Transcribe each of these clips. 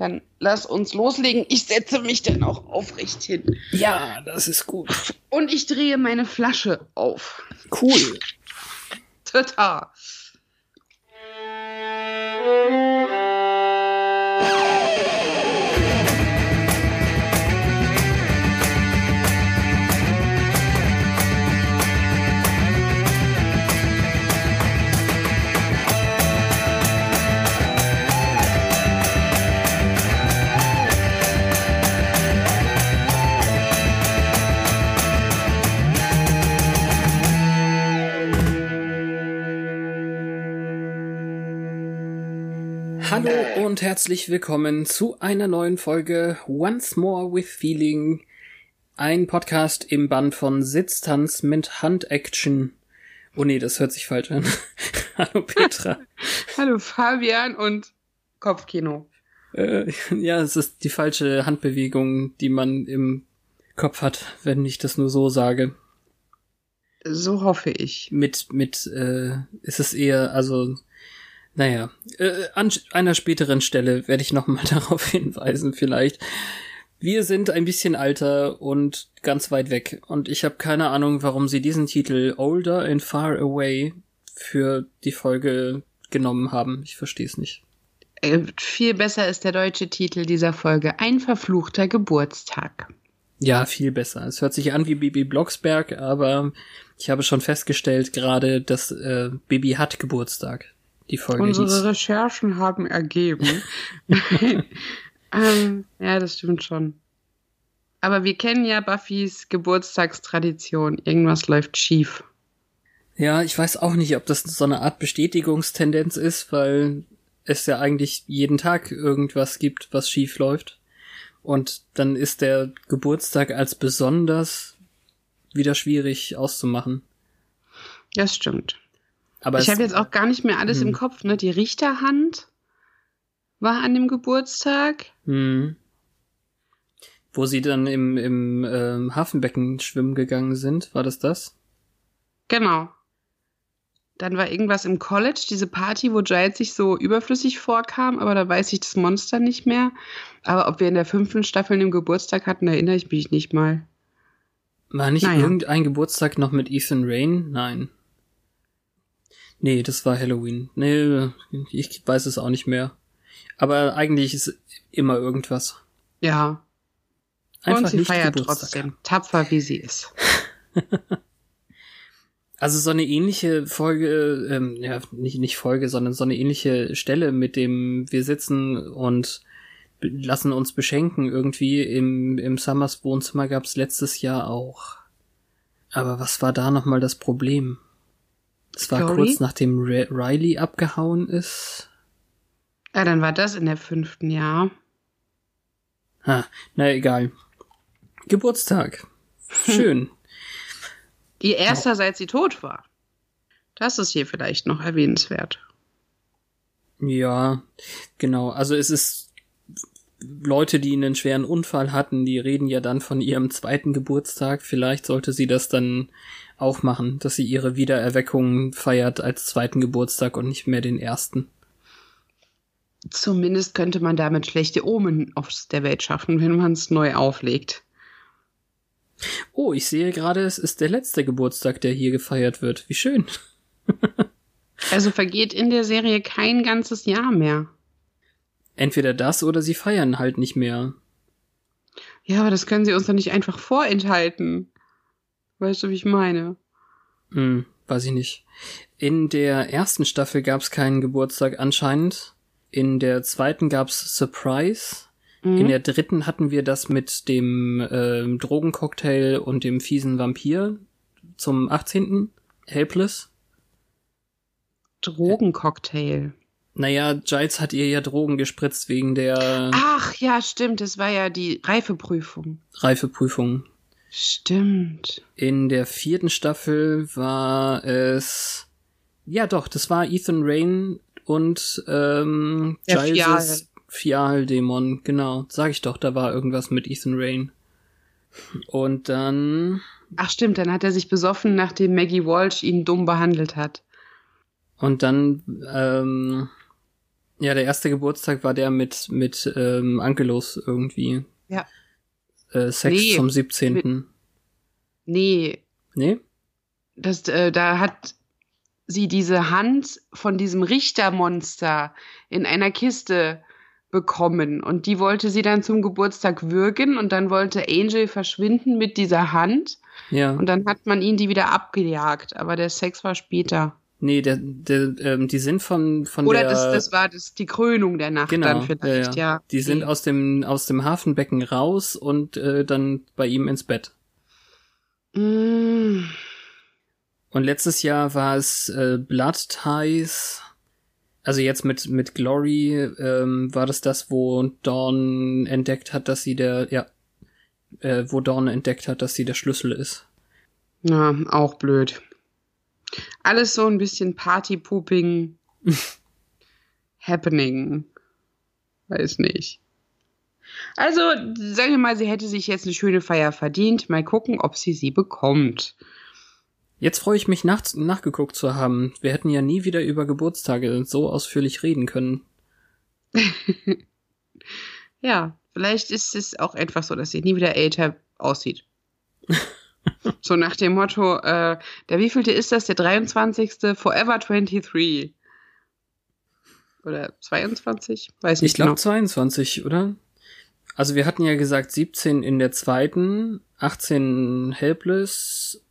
Dann lass uns loslegen. Ich setze mich dann auch aufrecht hin. Ja, das ist gut. Und ich drehe meine Flasche auf. Cool. Tata. Hallo und herzlich willkommen zu einer neuen Folge Once More with Feeling. Ein Podcast im Band von Sitztanz mit Hand-Action. Oh nee, das hört sich falsch an. Hallo Petra. Hallo Fabian und Kopfkino. Äh, ja, es ist die falsche Handbewegung, die man im Kopf hat, wenn ich das nur so sage. So hoffe ich. Mit, mit, äh, ist es eher, also naja, äh, an einer späteren Stelle werde ich nochmal darauf hinweisen vielleicht. Wir sind ein bisschen alter und ganz weit weg und ich habe keine Ahnung, warum sie diesen Titel Older and Far Away für die Folge genommen haben. Ich verstehe es nicht. Äh, viel besser ist der deutsche Titel dieser Folge Ein verfluchter Geburtstag. Ja, viel besser. Es hört sich an wie Bibi Blocksberg, aber ich habe schon festgestellt gerade, dass äh, Bibi hat Geburtstag die Folge Unsere hieß. Recherchen haben ergeben. ähm, ja, das stimmt schon. Aber wir kennen ja Buffys Geburtstagstradition. Irgendwas läuft schief. Ja, ich weiß auch nicht, ob das so eine Art Bestätigungstendenz ist, weil es ja eigentlich jeden Tag irgendwas gibt, was schief läuft. Und dann ist der Geburtstag als besonders wieder schwierig auszumachen. Das stimmt. Aber ich habe jetzt auch gar nicht mehr alles im Hm. Kopf. Ne? Die Richterhand war an dem Geburtstag. Hm. Wo sie dann im, im ähm, Hafenbecken schwimmen gegangen sind, war das das? Genau. Dann war irgendwas im College, diese Party, wo Giles sich so überflüssig vorkam, aber da weiß ich das Monster nicht mehr. Aber ob wir in der fünften Staffel einen Geburtstag hatten, erinnere ich mich nicht mal. War nicht Naja. irgendein Geburtstag noch mit Ethan Rain? Nein. Nee, das war Halloween. Nee, ich weiß es auch nicht mehr. Aber eigentlich ist immer irgendwas. Ja. Einfach Und sie feiert Geburtstag. trotzdem, tapfer wie sie ist. Also so eine ähnliche Folge, ähm, ja, nicht, nicht Folge, sondern so eine ähnliche Stelle, mit dem wir sitzen und lassen uns beschenken irgendwie im, im Summers Wohnzimmer gab's letztes Jahr auch. Aber was war da nochmal das Problem? Es war kurz nachdem Ri- Riley abgehauen ist. Ja, dann war das in der fünften Jahr. Ha, na egal. Geburtstag. Schön. Ihr erster, seit sie tot war. Das ist hier vielleicht noch erwähnenswert. Ja, genau. Also es ist Leute, die einen schweren Unfall hatten, die reden ja dann von ihrem zweiten Geburtstag. Vielleicht sollte sie das dann auch machen, dass sie ihre Wiedererweckung feiert als zweiten Geburtstag und nicht mehr den ersten. Zumindest könnte man damit schlechte Omen aus der Welt schaffen, wenn man es neu auflegt. Oh, ich sehe gerade, es ist der letzte Geburtstag, der hier gefeiert wird. Wie schön. Also vergeht in der Serie kein ganzes Jahr mehr. Entweder das oder sie feiern halt nicht mehr. Ja, aber das können sie uns doch nicht einfach vorenthalten. Weißt du, wie ich meine? Hm, weiß ich nicht. In der ersten Staffel gab's keinen Geburtstag anscheinend. In der zweiten gab's Surprise. Mhm. In der dritten hatten wir das mit dem ähm, Drogencocktail und dem fiesen Vampir zum 18. Helpless. Drogencocktail. Naja, Giles hat ihr ja Drogen gespritzt wegen der Ach ja, stimmt. Das war ja die Reifeprüfung. Reifeprüfung. Stimmt. In der vierten Staffel war es. Ja, doch, das war Ethan Rain und ähm, Der Giles' Fial-Dämon. Genau, sag ich doch, da war irgendwas mit Ethan Rain. Und dann. Ach stimmt, dann hat er sich besoffen, nachdem Maggie Walsh ihn dumm behandelt hat. Und dann, ähm, ja, der erste Geburtstag war der mit, mit ähm, Ankelos irgendwie. Ja. Äh, Sex Nee, zum 17. Nee, Nee? das, äh, da hat sie diese Hand von diesem Richtermonster in einer Kiste bekommen und die wollte sie dann zum Geburtstag würgen und dann wollte Angel verschwinden mit dieser Hand Ja. und dann hat man ihn die wieder abgejagt, aber der Sex war später. Nee, der, der, ähm, die sind von, von Oder der. das, das war das, die Krönung der Nacht genau, dann vielleicht, ja. Die sind Okay. aus dem, aus dem Hafenbecken raus und äh, dann bei ihm ins Bett. Mm, Und letztes Jahr war es äh, Blood Ties. Also jetzt mit, mit Glory ähm, war das das, wo Dawn entdeckt hat, dass sie der, ja, äh, wo Dawn entdeckt hat, dass sie der Schlüssel ist. Ja, auch blöd. Alles so ein bisschen Party-Pooping happening. Weiß nicht. Also, sagen wir mal, sie hätte sich jetzt eine schöne Feier verdient. Mal gucken, ob sie sie bekommt. Jetzt freue ich mich nach, nachgeguckt zu haben. Wir hätten ja nie wieder über Geburtstage so ausführlich reden können. Ja, vielleicht ist es auch einfach so, dass sie nie wieder älter aussieht. so nach dem Motto, äh, der wievielte ist das? Der 23. Forever 23. Oder 22? Weiß nicht Ich glaube genau. 22, oder? Also wir hatten ja gesagt 17 in der zweiten, 18 Helpless,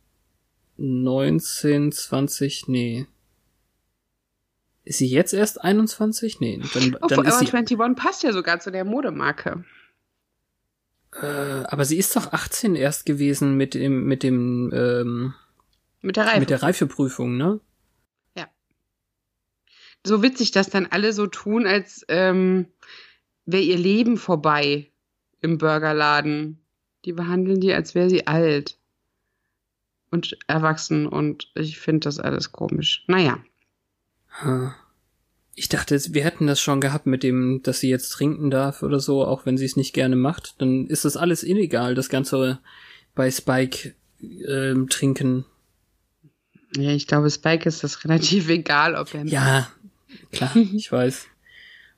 19, 20, nee. Ist sie jetzt erst 21? Nee, dann, Oh, dann ist Forever sie, 21 passt ja sogar zu der Modemarke. Äh, aber sie ist doch 18 erst gewesen mit dem, mit dem, ähm, Mit der Reife. mit der Reifeprüfung, ne? so witzig, dass dann alle so tun, als ähm, wäre ihr Leben vorbei im Burgerladen. Die behandeln die, als wäre sie alt und erwachsen und ich finde das alles komisch. Naja, Ha. Ich dachte, wir hätten das schon gehabt mit dem, dass sie jetzt trinken darf oder so, auch wenn sie es nicht gerne macht. Dann ist das alles illegal, das Ganze bei Spike ähm, trinken. ja, ich glaube, Spike ist das relativ egal, ob er. Ja, klar, ich weiß.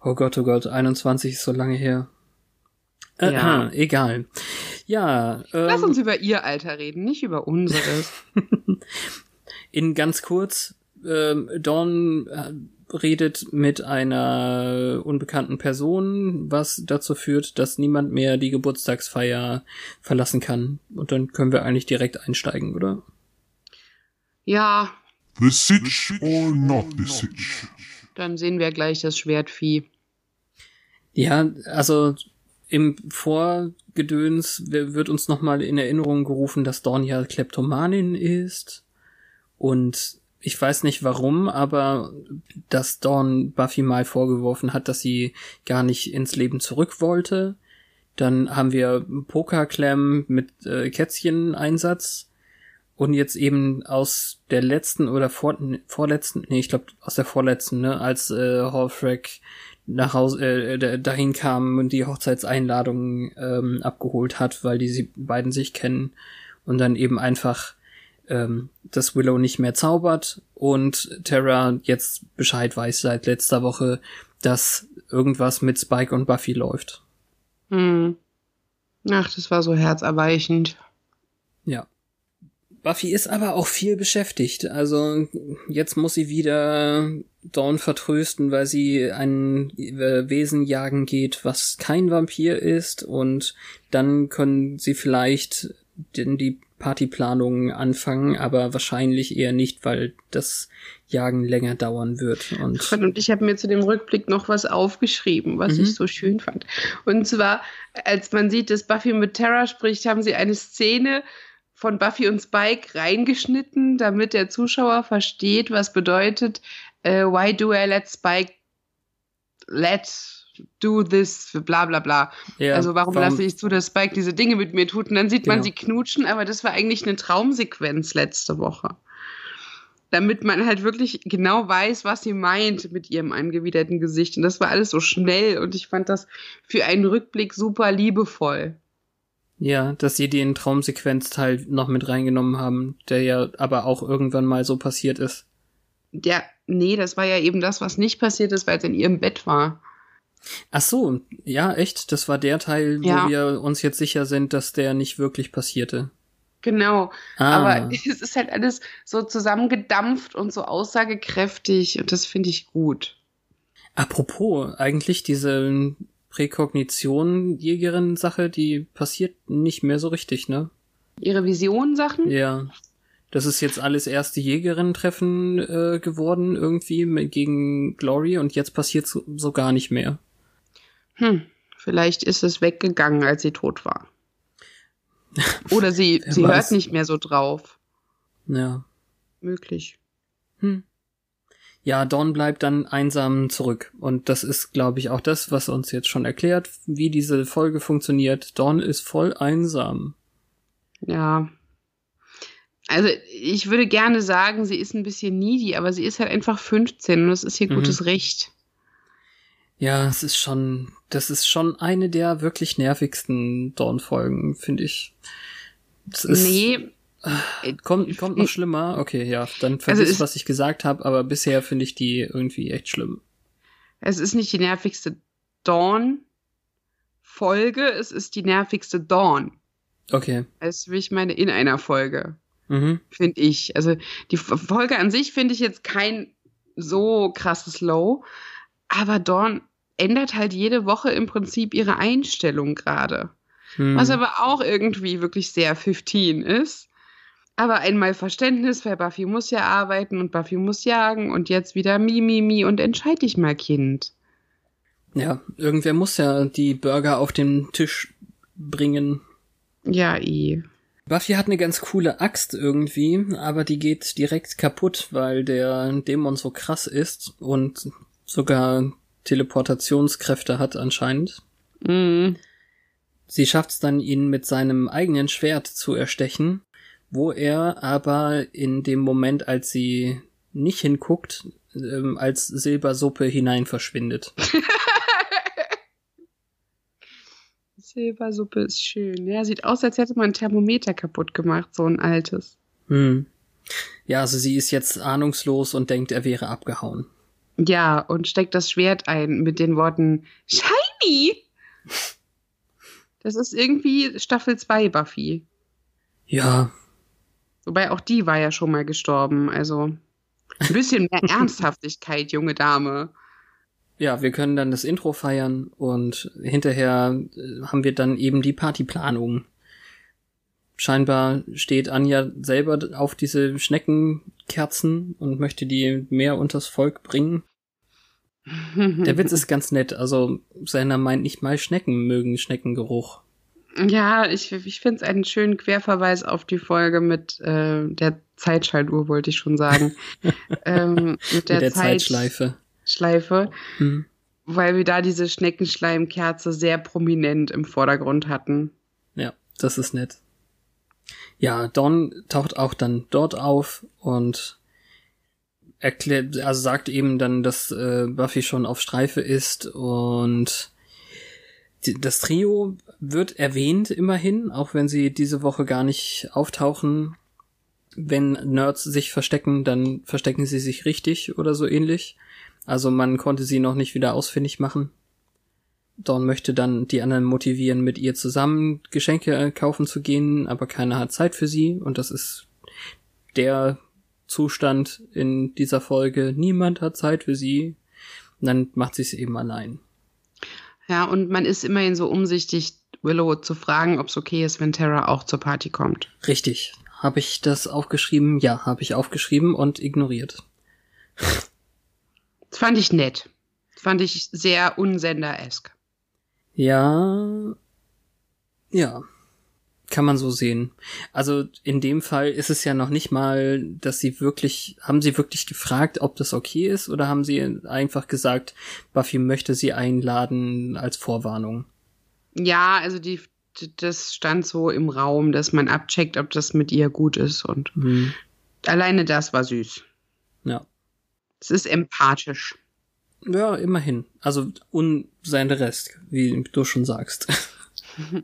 Oh Gott, oh Gott, 21 ist so lange her. Äh, Ja. äh, egal. Ja, Lass ähm, uns über ihr Alter reden, nicht über unseres. in ganz kurz, ähm, Dawn äh, redet mit einer unbekannten Person, was dazu führt, dass niemand mehr die Geburtstagsfeier verlassen kann. Und dann können wir eigentlich direkt einsteigen, oder? ja, The Sitch or not the Sitch? dann sehen wir gleich das Schwertvieh. Ja, also im Vorgedöns wird uns nochmal in Erinnerung gerufen, dass Dawn ja Kleptomanin ist. Und ich weiß nicht warum, aber dass Dawn Buffy mal vorgeworfen hat, dass sie gar nicht ins Leben zurück wollte. Dann haben wir Pokerclam mit äh, Kätzchen-Einsatz. Und jetzt eben aus der letzten oder vor, vorletzten, nee, ich glaube aus der vorletzten, ne, als äh, Hallfrack nach Hause äh, d- dahin kam und die Hochzeitseinladung ähm, abgeholt hat, weil die sie beiden sich kennen und dann eben einfach ähm, dass Willow nicht mehr zaubert und Terra jetzt Bescheid weiß seit letzter Woche, dass irgendwas mit Spike und Buffy läuft. Hm. Ach, das war so herzerweichend. Ja. Buffy ist aber auch viel beschäftigt. Also jetzt muss sie wieder Dawn vertrösten, weil sie ein äh, Wesen jagen geht, was kein Vampir ist. Und dann können sie vielleicht den, die Partyplanungen anfangen, aber wahrscheinlich eher nicht, weil das Jagen länger dauern wird. Und Und ich habe mir zu dem Rückblick noch was aufgeschrieben, was Mhm. ich so schön fand. Und zwar, als man sieht, dass Buffy mit Terra spricht, haben sie eine Szene von Buffy und Spike reingeschnitten, damit der Zuschauer versteht, was bedeutet, äh, why do I let Spike let do this, bla bla bla. Ja, also warum, lasse ich zu, dass Spike diese Dinge mit mir tut? Und dann sieht man Genau. sie knutschen, aber das war eigentlich eine Traumsequenz letzte Woche. Damit man halt wirklich genau weiß, was sie meint mit ihrem angewiderten Gesicht. Und das war alles so schnell und ich fand das für einen Rückblick super liebevoll. Ja, dass sie den Traumsequenzteil noch mit reingenommen haben, der ja aber auch irgendwann mal so passiert ist. Ja, nee, das war ja eben das, was nicht passiert ist, weil es in ihrem Bett war. Ach so, ja, echt, das war der Teil, Ja. wo wir uns jetzt sicher sind, dass der nicht wirklich passierte. Genau. Ah, Aber es ist halt alles so zusammengedampft und so aussagekräftig und das finde ich gut. apropos, eigentlich diese Präkognition-Jägerin-Sache, die passiert nicht mehr so richtig, ne? Ihre Vision-Sachen? Ja. Das ist jetzt alles erste Jägerin-Treffen äh, geworden, irgendwie mit, gegen Glory und jetzt passiert so, so gar nicht mehr. Hm, vielleicht ist es weggegangen, als sie tot war. Oder sie, sie weiß. hört nicht mehr so drauf. Ja. Möglich. Hm. Ja, Dawn bleibt dann einsam zurück. Und das ist, glaube ich, auch das, was uns jetzt schon erklärt, wie diese Folge funktioniert. Dawn ist voll einsam. Ja. Also ich würde gerne sagen, sie ist ein bisschen needy, aber sie ist halt einfach 15 und das ist ihr Mhm. gutes Recht. Ja, es ist schon, das ist schon eine der wirklich nervigsten Dawn-Folgen, finde ich. Es ist, nee, Kommt, kommt noch schlimmer? Okay, ja, dann vergiss, Also was ich gesagt habe, aber bisher finde ich die irgendwie echt schlimm. es ist nicht die nervigste Dawn-Folge, es ist die nervigste Dawn. Okay. Also wie ich meine, in einer Folge. Mhm. finde ich. Also die Folge an sich finde ich jetzt kein so krasses Low, aber Dawn ändert halt jede Woche im Prinzip ihre Einstellung gerade. Hm. Was aber auch irgendwie wirklich sehr 15 ist. Aber einmal Verständnis, weil Buffy muss ja arbeiten und Buffy muss jagen und jetzt wieder mi, mi, mi und entscheid dich mal, Kind. ja, irgendwer muss ja die Burger auf den Tisch bringen. Ja, eh. Buffy hat eine ganz coole Axt irgendwie, aber die geht direkt kaputt, weil der Dämon so krass ist und sogar Teleportationskräfte hat anscheinend. Mm. Sie schafft es dann, ihn mit seinem eigenen Schwert zu erstechen, wo er aber in dem Moment, als sie nicht hinguckt, ähm, als Silbersuppe hinein verschwindet. Silbersuppe ist schön. Ja, sieht aus, als hätte man ein Thermometer kaputt gemacht, so ein altes. Hm. Ja, also sie ist jetzt ahnungslos und denkt, er wäre abgehauen. Ja, und steckt das Schwert ein mit den Worten Shiny. Das ist irgendwie Staffel 2 Buffy. Ja, Wobei auch die war ja schon mal gestorben. Also ein bisschen mehr Ernsthaftigkeit, junge Dame. ja, wir können dann das Intro feiern und hinterher äh, haben wir dann eben die Partyplanung. Scheinbar steht Anja selber auf diese Schneckenkerzen und möchte die mehr unters Volk bringen. Der Witz ist ganz nett. Also, Senna meint nicht mal Schnecken mögen Schneckengeruch. Ja, ich, ich finde es einen schönen Querverweis auf die Folge mit äh, der Zeitschaltuhr, wollte ich schon sagen. ähm, mit der, Mit der Zeit- Zeitschleife. Schleife, Hm. weil wir da diese Schneckenschleimkerze sehr prominent im Vordergrund hatten. Ja, das ist nett. Ja, Dawn taucht auch dann dort auf und erklärt, also sagt eben dann, dass äh, Buffy schon auf Streife ist und die, das Trio wird erwähnt immerhin, auch wenn sie diese Woche gar nicht auftauchen. Wenn Nerds sich verstecken, dann verstecken sie sich richtig oder so ähnlich. Also man konnte sie noch nicht wieder ausfindig machen. Dawn möchte dann die anderen motivieren, mit ihr zusammen Geschenke äh, kaufen zu gehen, aber keiner hat Zeit für sie und das ist der Zustand in dieser Folge. Niemand hat Zeit für sie. Und dann macht sie es eben allein. Ja, und man ist immerhin so umsichtig, Willow zu fragen, ob es okay ist, wenn Tara auch zur Party kommt. Richtig. Habe ich das aufgeschrieben? Ja, habe ich aufgeschrieben und ignoriert. Das fand ich nett. Das fand ich sehr unsender-esk. Ja. Ja. kann man so sehen. Also in dem Fall ist es ja noch nicht mal, dass sie wirklich, haben sie wirklich gefragt, ob das okay ist oder haben sie einfach gesagt, Buffy möchte sie einladen als Vorwarnung? Ja, also die, das stand so im Raum, dass man abcheckt, ob das mit ihr gut ist und Hm. alleine das war süß. Ja. Es ist empathisch. Ja, immerhin. Also un sein Rest, wie du schon sagst.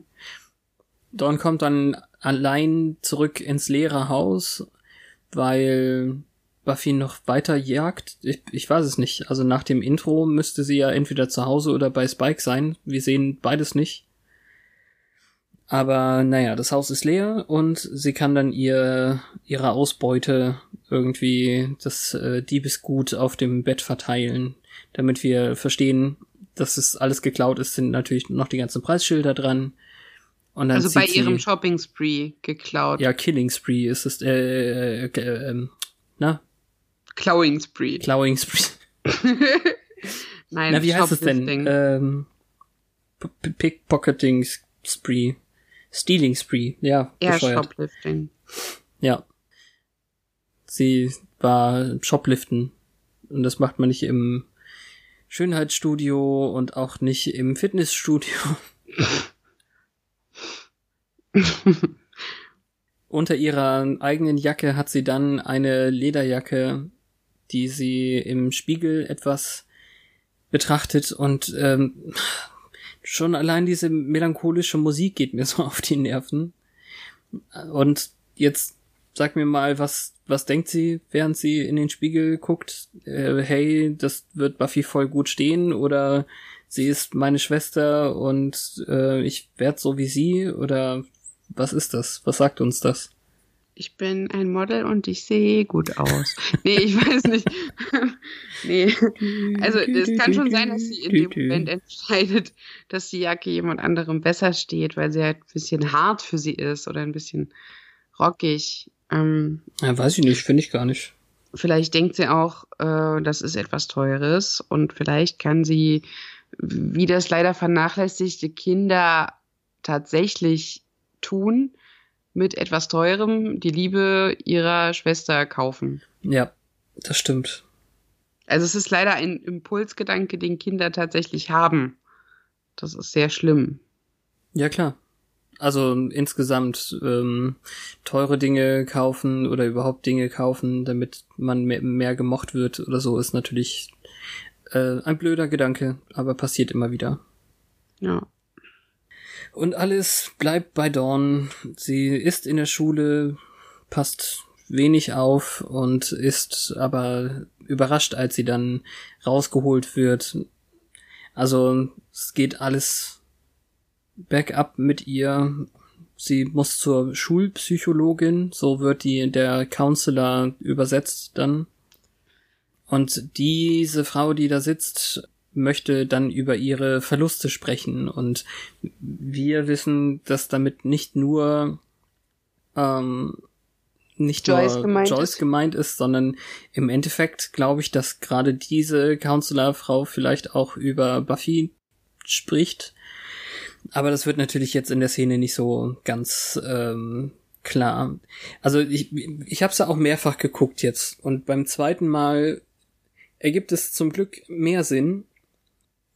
Dawn kommt dann allein zurück ins leere Haus, weil Buffy noch weiter jagt. Ich, ich weiß es nicht. Also nach dem Intro müsste sie ja entweder zu Hause oder bei Spike sein. Wir sehen beides nicht. Aber naja, das Haus ist leer und sie kann dann ihr ihre Ausbeute irgendwie das äh, Diebesgut auf dem Bett verteilen, damit wir verstehen, dass es alles geklaut ist, sind natürlich noch die ganzen Preisschilder dran. Und dann Also bei sie, ihrem Shopping Spree geklaut. ja Killing Spree ist es äh, äh, äh, na Clawing Spree. Clawing Spree. Nein, Na wie heißt es denn? Ähm, Pickpocketing Spree, Stealing Spree. Ja, Eher bescheuert. Shoplifting. Ja. Sie war Shopliften. Und das macht man nicht im Schönheitsstudio und auch nicht im Fitnessstudio. Unter ihrer eigenen Jacke hat sie dann eine Lederjacke, die sie im Spiegel etwas betrachtet und ähm, schon allein diese melancholische Musik geht mir so auf die Nerven. Und jetzt sag mir mal, was, was denkt sie, während sie in den Spiegel guckt? Äh, hey, das wird Buffy voll gut stehen oder sie ist meine Schwester und äh, ich werd so wie sie oder was ist das? Was sagt uns das? Ich bin ein Model und ich sehe gut aus. nee, ich weiß nicht. nee. Also es kann schon sein, dass sie in dem Moment entscheidet, dass die Jacke jemand anderem besser steht, weil sie halt ein bisschen hart für sie ist oder ein bisschen rockig. Ähm, Ja, weiß ich nicht, finde ich gar nicht. vielleicht denkt sie auch, äh, das ist etwas Teures und vielleicht kann sie, wie das leider vernachlässigte Kinder tatsächlich tun, mit etwas Teurem die Liebe ihrer Schwester kaufen. Ja, das stimmt. Also es ist leider ein Impulsgedanke, den Kinder tatsächlich haben. Das ist sehr schlimm. Ja, klar. Also insgesamt ähm, teure Dinge kaufen oder überhaupt Dinge kaufen, damit man mehr, mehr gemocht wird oder so, ist natürlich äh, ein blöder Gedanke, aber passiert immer wieder. Ja. Und alles bleibt bei Dawn. Sie ist in der Schule, passt wenig auf und ist aber überrascht, als sie dann rausgeholt wird. Also es geht alles bergab mit ihr. Sie muss zur Schulpsychologin, so wird die der Counselor übersetzt dann. Und diese Frau, die da sitzt, möchte dann über ihre Verluste sprechen. Und wir wissen, dass damit nicht nur ähm, nicht Joyce nur gemeint Joyce ist. gemeint ist, sondern im Endeffekt glaube ich, dass gerade diese Counselor-Frau vielleicht auch über Buffy spricht. Aber das wird natürlich jetzt in der Szene nicht so ganz ähm, klar. Also ich, ich habe es ja auch mehrfach geguckt jetzt und beim zweiten Mal ergibt es zum Glück mehr Sinn.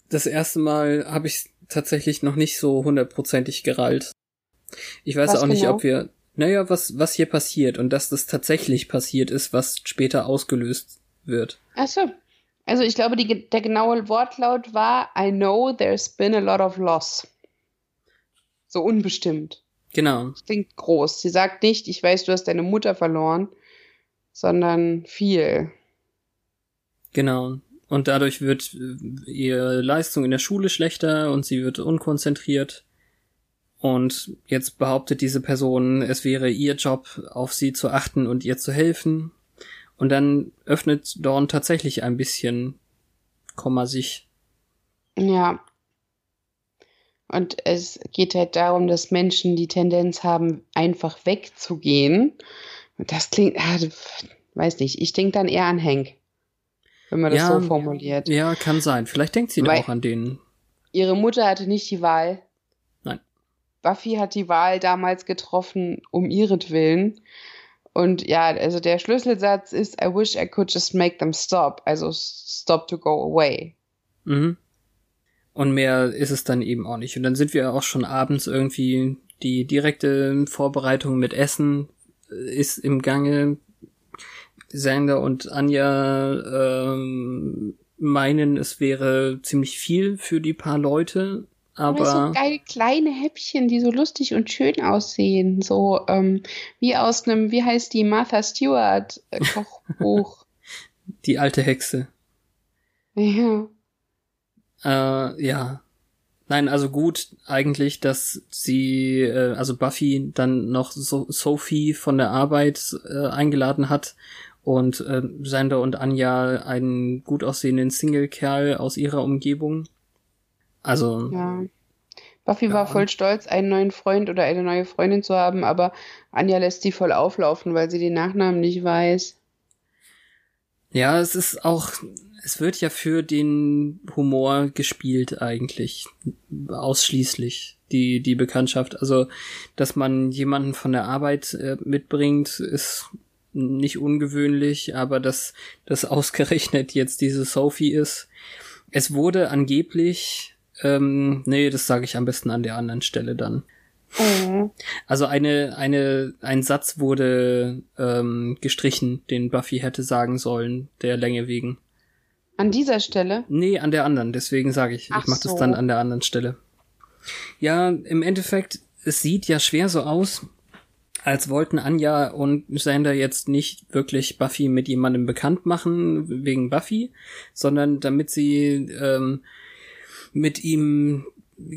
Das erste Mal habe ich tatsächlich noch nicht so hundertprozentig gerallt. Ich weiß Was auch nicht, genau? ob wir, naja, was, was hier passiert und dass das tatsächlich passiert ist, was später ausgelöst wird. Ach so. Also ich glaube, die, der genaue Wortlaut war, I know there's been a lot of loss. So unbestimmt. Genau. Das klingt groß. Sie sagt nicht, ich weiß, du hast deine Mutter verloren, sondern viel. Genau. Und dadurch wird äh, ihre Leistung in der Schule schlechter und sie wird unkonzentriert. Und jetzt behauptet diese Person, es wäre ihr Job, auf sie zu achten und ihr zu helfen. Und dann öffnet Dawn tatsächlich ein bisschen, Komma sich. Ja. Und es geht halt darum, dass Menschen die Tendenz haben, einfach wegzugehen. Und das klingt, ah, weiß nicht, ich denke dann eher an Hank, wenn man das Ja, so formuliert. Ja, kann sein. Vielleicht denkt sie Weil- auch an den. Ihre Mutter hatte nicht die Wahl. Nein. Buffy hat die Wahl damals getroffen um ihretwillen. Und ja, also der Schlüsselsatz ist, I wish I could just make them stop. Also stop to go away. Mhm. Und mehr ist es dann eben auch nicht. Und dann sind wir auch schon abends irgendwie, die direkte Vorbereitung mit Essen ist im Gange. Sander und Anja ähm, meinen, es wäre ziemlich viel für die paar Leute, aber so geile kleine Häppchen, die so lustig und schön aussehen, so ähm, wie aus einem, wie heißt die Martha Stewart äh, Kochbuch. die alte Hexe. Ja. Äh, ja. Nein, also gut eigentlich, dass sie, äh, also Buffy dann noch so Sophie von der Arbeit äh, eingeladen hat und äh, Sander und Anja einen gut aussehenden Single-Kerl aus ihrer Umgebung. Also. Ja. Buffy ja. war voll stolz, einen neuen Freund oder eine neue Freundin zu haben, aber Anja lässt sie voll auflaufen, weil sie den Nachnamen nicht weiß. Ja, es ist auch, es wird ja für den Humor gespielt eigentlich. Ausschließlich die, die Bekanntschaft. Also, dass man jemanden von der Arbeit äh, mitbringt, ist nicht ungewöhnlich, aber dass das ausgerechnet jetzt diese Sophie ist. Es wurde angeblich, ähm, nee, das sage ich am besten an der anderen Stelle dann. Mhm. Also eine, eine, ein Satz wurde ähm, gestrichen, den Buffy hätte sagen sollen, der Länge wegen. An dieser Stelle? Nee, an der anderen, deswegen sage ich, Ach ich mache so. das dann an der anderen Stelle. Ja, im Endeffekt, es sieht ja schwer so aus, als wollten Anja und Sander jetzt nicht wirklich Buffy mit jemandem bekannt machen, wegen Buffy, sondern damit sie ähm, mit ihm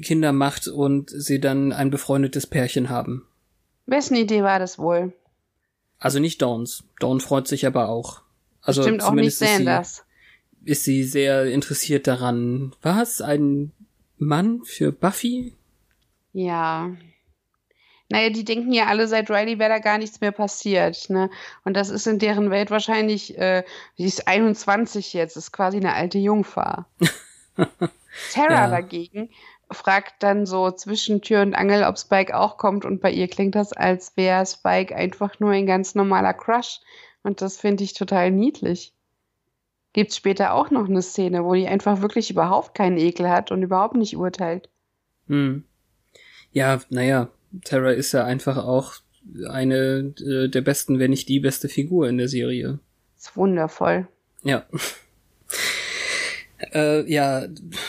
Kinder macht und sie dann ein befreundetes Pärchen haben. Wessen Idee war das wohl? Also nicht Dawns. Dawn freut sich aber auch. Also Stimmt auch nicht zumindest ist sie, Sanders. ist sie sehr interessiert daran. Was? Ein Mann für Buffy? Ja. Naja, die denken ja alle, seit Riley wäre da gar nichts mehr passiert, ne? Und das ist in deren Welt wahrscheinlich, äh, sie ist 21 jetzt, ist quasi eine alte Jungfer. Tara Ja. dagegen fragt dann so zwischen Tür und Angel, ob Spike auch kommt und bei ihr klingt das, als wäre Spike einfach nur ein ganz normaler Crush und das finde ich total niedlich. Gibt's später auch noch eine Szene, wo die einfach wirklich überhaupt keinen Ekel hat und überhaupt nicht urteilt. Hm. Ja, naja, Tara ist ja einfach auch eine äh, der besten, wenn nicht die beste Figur in der Serie. Ist wundervoll. Ja. äh, ja,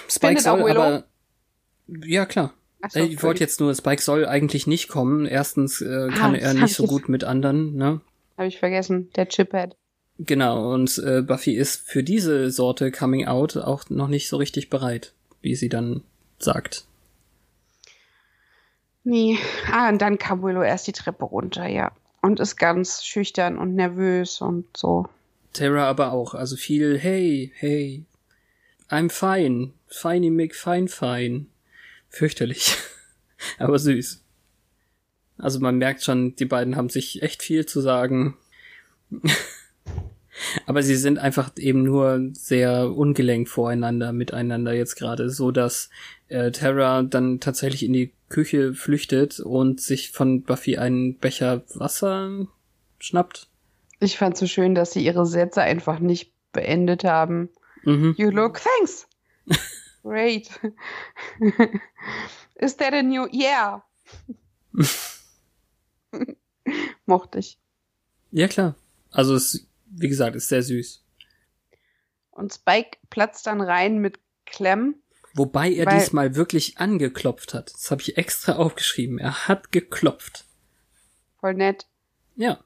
Spike Findet auch soll aber. Ja, klar. So, ich wollte jetzt nur, Spike soll eigentlich nicht kommen. Erstens äh, kann Ah, er nicht so gut mit anderen, ne? Habe ich vergessen. Der Chiphead. Genau, und äh, Buffy ist für diese Sorte Coming Out auch noch nicht so richtig bereit, wie sie dann sagt. Nee. Ah, und dann kam Willow erst die Treppe runter, ja. Und ist ganz schüchtern und nervös und so. Tara aber auch, also viel Hey, hey, I'm fine, finey Mick, fine, fine. Fürchterlich, aber süß. Also man merkt schon, die beiden haben sich echt viel zu sagen. aber sie sind einfach eben nur sehr ungelenk voreinander, miteinander jetzt gerade, so dass äh, Tara dann tatsächlich in die Küche flüchtet und sich von Buffy einen Becher Wasser schnappt. Ich fand so schön, dass sie ihre Sätze einfach nicht beendet haben. Mhm. You look, thanks. Great. Is that a new, yeah. Mochte ich. Ja, klar. Also es, wie gesagt, ist sehr süß. Und Spike platzt dann rein mit Clem. Wobei er Weil- diesmal wirklich angeklopft hat. Das habe ich extra aufgeschrieben. Er hat geklopft. Voll nett. Ja.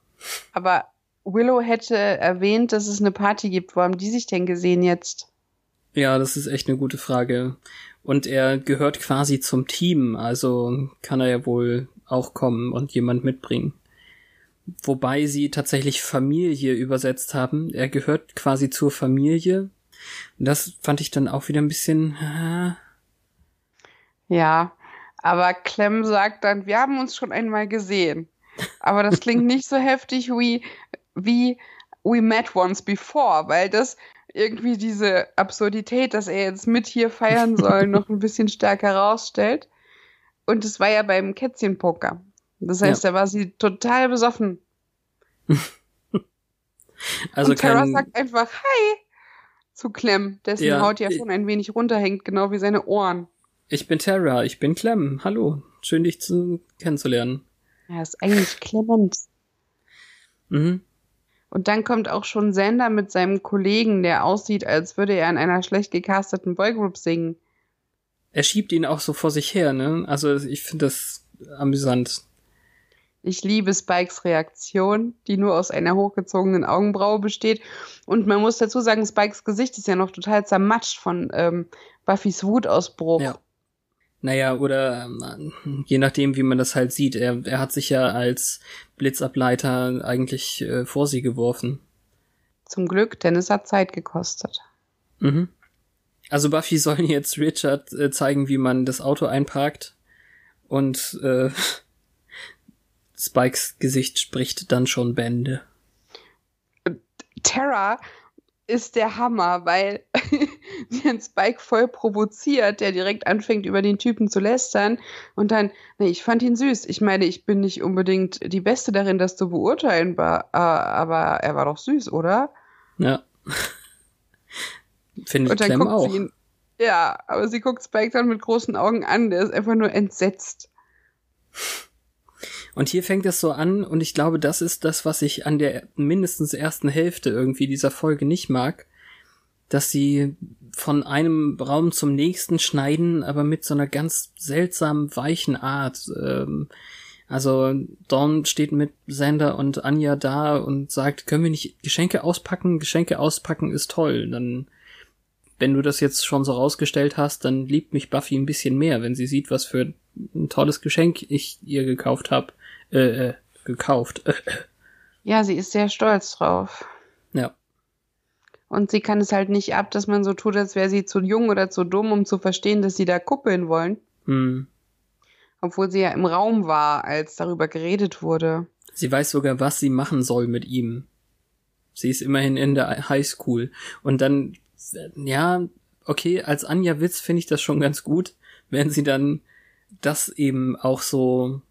Aber Willow hätte erwähnt, dass es eine Party gibt. Wo haben die sich denn gesehen jetzt? Ja, das ist echt eine gute Frage. Und er gehört quasi zum Team, also kann er ja wohl auch kommen und jemand mitbringen. Wobei sie tatsächlich Familie übersetzt haben. Er gehört quasi zur Familie. Und das fand ich dann auch wieder ein bisschen. Ja, aber Clem sagt dann, wir haben uns schon einmal gesehen. Aber das klingt nicht so heftig wie, wie we met once before, weil das irgendwie diese Absurdität, dass er jetzt mit hier feiern soll, noch ein bisschen stärker rausstellt. Und es war ja beim Kätzchenpoker. Das heißt, ja. da war sie total besoffen. also und Tara kein, sagt einfach Hi zu Clem, dessen Ja, Haut ja ich- schon ein wenig runterhängt, genau wie seine Ohren. ich bin Terra, ich bin Clem. Hallo, schön dich zu, kennenzulernen. Er ist eigentlich Clement. Mhm. Und dann kommt auch schon Sander mit seinem Kollegen, der aussieht, als würde er in einer schlecht gecasteten Boygroup singen. Er schiebt ihn auch so vor sich her, ne? Also ich finde das amüsant. Ich liebe Spikes Reaktion, die nur aus einer hochgezogenen Augenbraue besteht. Und man muss dazu sagen, Spikes Gesicht ist ja noch total zermatscht von ähm, Buffys Wutausbruch. Ja. Naja, oder ähm, je nachdem, wie man das halt sieht. Er, er hat sich ja als Blitzableiter eigentlich äh, vor sie geworfen. Zum Glück, denn es hat Zeit gekostet. Mhm. Also Buffy soll jetzt Richard äh, zeigen, wie man das Auto einparkt. Und äh, Spikes Gesicht spricht dann schon Bände. Terra ist der Hammer, weil einen Spike voll provoziert, der direkt anfängt, über den Typen zu lästern. Und dann, nee, ich fand ihn süß. Ich meine, ich bin nicht unbedingt die Beste darin, das zu beurteilen, aber er war doch süß, oder? Ja. Findet Und dann Clem guckt auch. sie ihn. Ja, aber sie guckt Spike dann mit großen Augen an. Der ist einfach nur entsetzt. Und hier fängt es so an, und ich glaube, das ist das, was ich an der mindestens ersten Hälfte irgendwie dieser Folge nicht mag, dass sie von einem Raum zum nächsten schneiden, aber mit so einer ganz seltsamen, weichen Art. Ähm, also Dawn steht mit Sander und Anja da und sagt, können wir nicht Geschenke auspacken? Geschenke auspacken ist toll. Dann, wenn du das jetzt schon so rausgestellt hast, dann liebt mich Buffy ein bisschen mehr, wenn sie sieht, was für ein tolles Geschenk ich ihr gekauft habe. Äh, äh, gekauft. Ja, sie ist sehr stolz drauf. ja. Und sie kann es halt nicht ab, dass man so tut, als wäre sie zu jung oder zu dumm, um zu verstehen, dass sie da kuppeln wollen. Hm. Obwohl sie ja im Raum war, als darüber geredet wurde. Sie weiß sogar, was sie machen soll mit ihm. Sie ist immerhin in der Highschool. Und dann, ja, okay, als Anja Witz finde ich das schon ganz gut, wenn sie dann das eben auch so,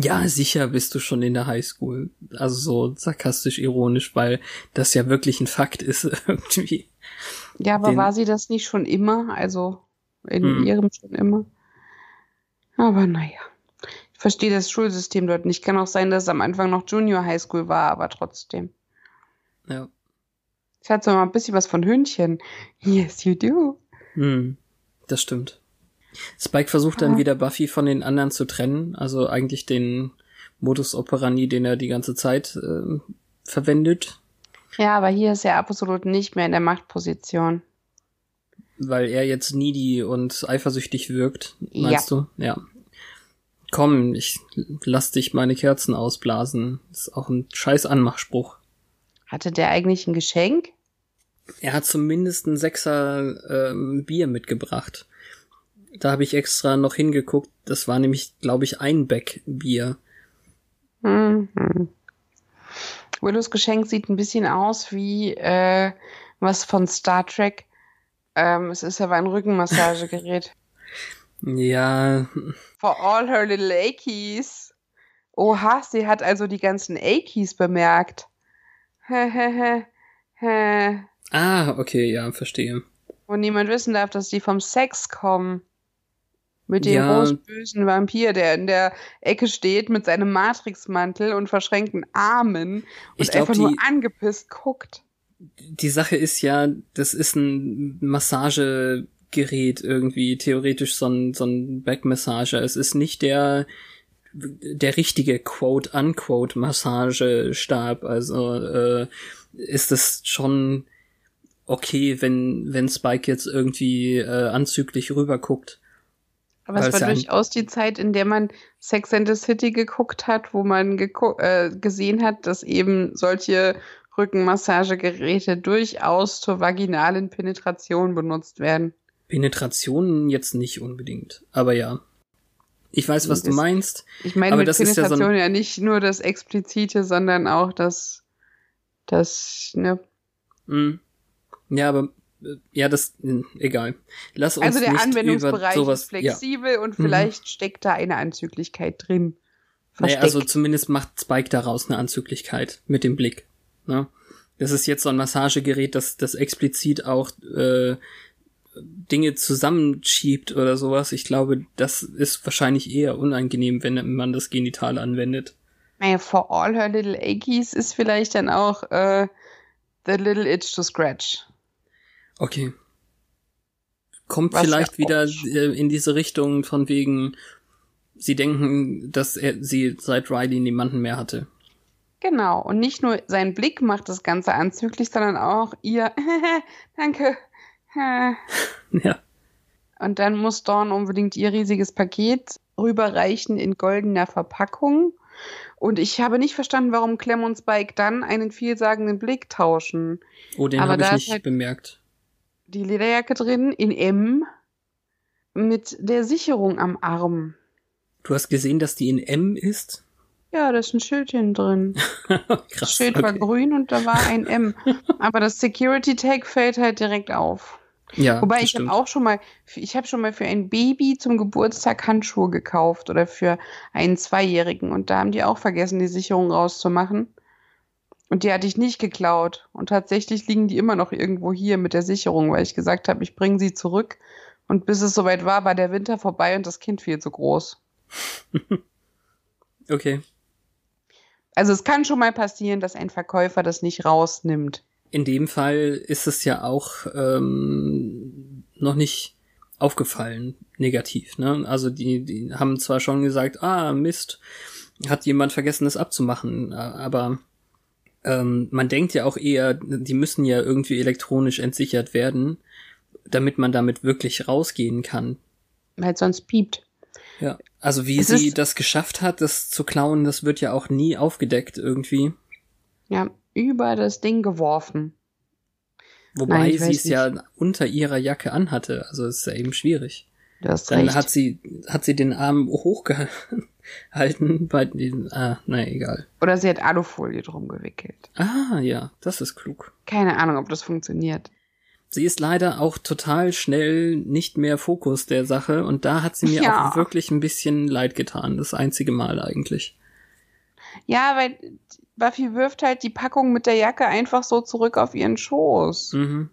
ja, sicher bist du schon in der Highschool. Also so sarkastisch ironisch, weil das ja wirklich ein Fakt ist irgendwie. Ja, aber Den- war sie das nicht schon immer? Also in Hm. ihrem schon immer? Aber naja. Ich verstehe das Schulsystem dort nicht. Kann auch sein, dass es am Anfang noch Junior High School war, aber trotzdem. Ja. Ich hatte so mal ein bisschen was von Hündchen. Yes, you do. Hm, das stimmt. Spike versucht dann wieder Buffy von den anderen zu trennen, also eigentlich den Modus operandi, den er die ganze Zeit ähm, verwendet, Ja, aber hier ist er absolut nicht mehr in der Machtposition. weil er jetzt needy und eifersüchtig wirkt, meinst du? Ja. Komm, ich lass dich meine Kerzen ausblasen. ist auch ein scheiß Anmachspruch. Hatte der eigentlich ein Geschenk? Er hat zumindest ein Sechser ähm, Bier mitgebracht. Da habe ich extra noch hingeguckt. Das war nämlich, glaube ich, ein Beck Bier. Mhm. Willows Geschenk sieht ein bisschen aus wie äh, was von Star Trek. Ähm, es ist aber ein Rückenmassagegerät. Ja, For all her little Achies. Oha, sie hat also die ganzen Achies bemerkt. Ah, okay, ja, verstehe. Wo niemand wissen darf, dass die vom Sex kommen. Mit dem Ja. großbösen Vampir, der in der Ecke steht mit seinem Matrixmantel und verschränkten Armen und glaub, einfach nur die- angepisst guckt. Die Sache ist ja, das ist ein Massagegerät irgendwie, theoretisch so ein, so ein Backmassager. Es ist nicht der, der richtige Quote-Unquote Massagestab. Also äh, ist es schon okay, wenn, wenn Spike jetzt irgendwie äh, anzüglich rüberguckt. Aber es war ja durchaus die Zeit, in der man Sex and the City geguckt hat, wo man äh, gesehen hat, dass eben solche Rückenmassagegeräte durchaus zur vaginalen Penetration benutzt werden. Penetration jetzt nicht unbedingt, aber ja. Ich weiß, was du Das- meinst. Ich meine Aber mit das ist ja so ein- Penetration ja, nicht nur das Explizite, sondern auch das, das, ne, Mhm. Ja, aber ja, das, mh, egal. Lass uns Also der nicht Anwendungsbereich sowas, ist flexibel Ja. und vielleicht steckt da eine Anzüglichkeit drin. Naja, also zumindest macht Spike daraus eine Anzüglichkeit mit dem Blick. Ne? Das ist jetzt so ein Massagegerät, das, das explizit auch äh, Dinge zusammenschiebt oder sowas. Ich glaube, das ist wahrscheinlich eher unangenehm, wenn man das Genital anwendet. naja, for all her little achies ist vielleicht dann auch äh, the little itch to scratch. Okay. Kommt Was vielleicht wieder äh, in diese Richtung von wegen, sie denken, dass er sie seit Riley niemanden mehr hatte. Genau. Und nicht nur sein Blick macht das Ganze anzüglich, sondern auch ihr Danke. Ja. Und dann muss Dawn unbedingt ihr riesiges Paket rüberreichen in goldener Verpackung. Und ich habe nicht verstanden, warum Clem und Spike dann einen vielsagenden Blick tauschen. Oh, den habe ich nicht halt- bemerkt. Die Lederjacke drin in M mit der Sicherung am Arm. Du hast gesehen, dass die in M ist? Ja, da ist ein Schildchen drin. Das Krass. Schild war okay. grün und da war ein M. Aber das Security Tag fällt halt direkt auf. Ja, Wobei das ich habe auch schon mal, ich habe schon mal für ein Baby zum Geburtstag Handschuhe gekauft oder für einen Zweijährigen und da haben die auch vergessen, die Sicherung rauszumachen. Und die hatte ich nicht geklaut. Und tatsächlich liegen die immer noch irgendwo hier mit der Sicherung, weil ich gesagt habe, ich bringe sie zurück. Und bis es soweit war, war der Winter vorbei und das Kind viel zu groß. Okay. Also es kann schon mal passieren, dass ein Verkäufer das nicht rausnimmt. In dem Fall ist es ja auch ähm, noch nicht aufgefallen, negativ. Ne? Also die, die haben zwar schon gesagt, ah, Mist, hat jemand vergessen, es abzumachen, aber ähm, man denkt ja auch eher, die müssen ja irgendwie elektronisch entsichert werden, damit man damit wirklich rausgehen kann. Weil sonst piept. Ja. Also wie Es sie das geschafft hat, das zu klauen, das wird ja auch nie aufgedeckt irgendwie. Ja, über das Ding geworfen. Wobei Nein, sie es ja unter ihrer Jacke anhatte. Also ist ja eben schwierig. Du hast Dann recht. hat sie, hat sie den Arm hochgehalten bei den, ah, naja, egal. Oder sie hat Alufolie drum gewickelt. Ah, ja, das ist klug. Keine Ahnung, ob das funktioniert. Sie ist leider auch total schnell nicht mehr Fokus der Sache und da hat sie mir Ja. auch wirklich ein bisschen leid getan. Das einzige Mal eigentlich. Ja, weil Buffy wirft halt die Packung mit der Jacke einfach so zurück auf ihren Schoß. Mhm.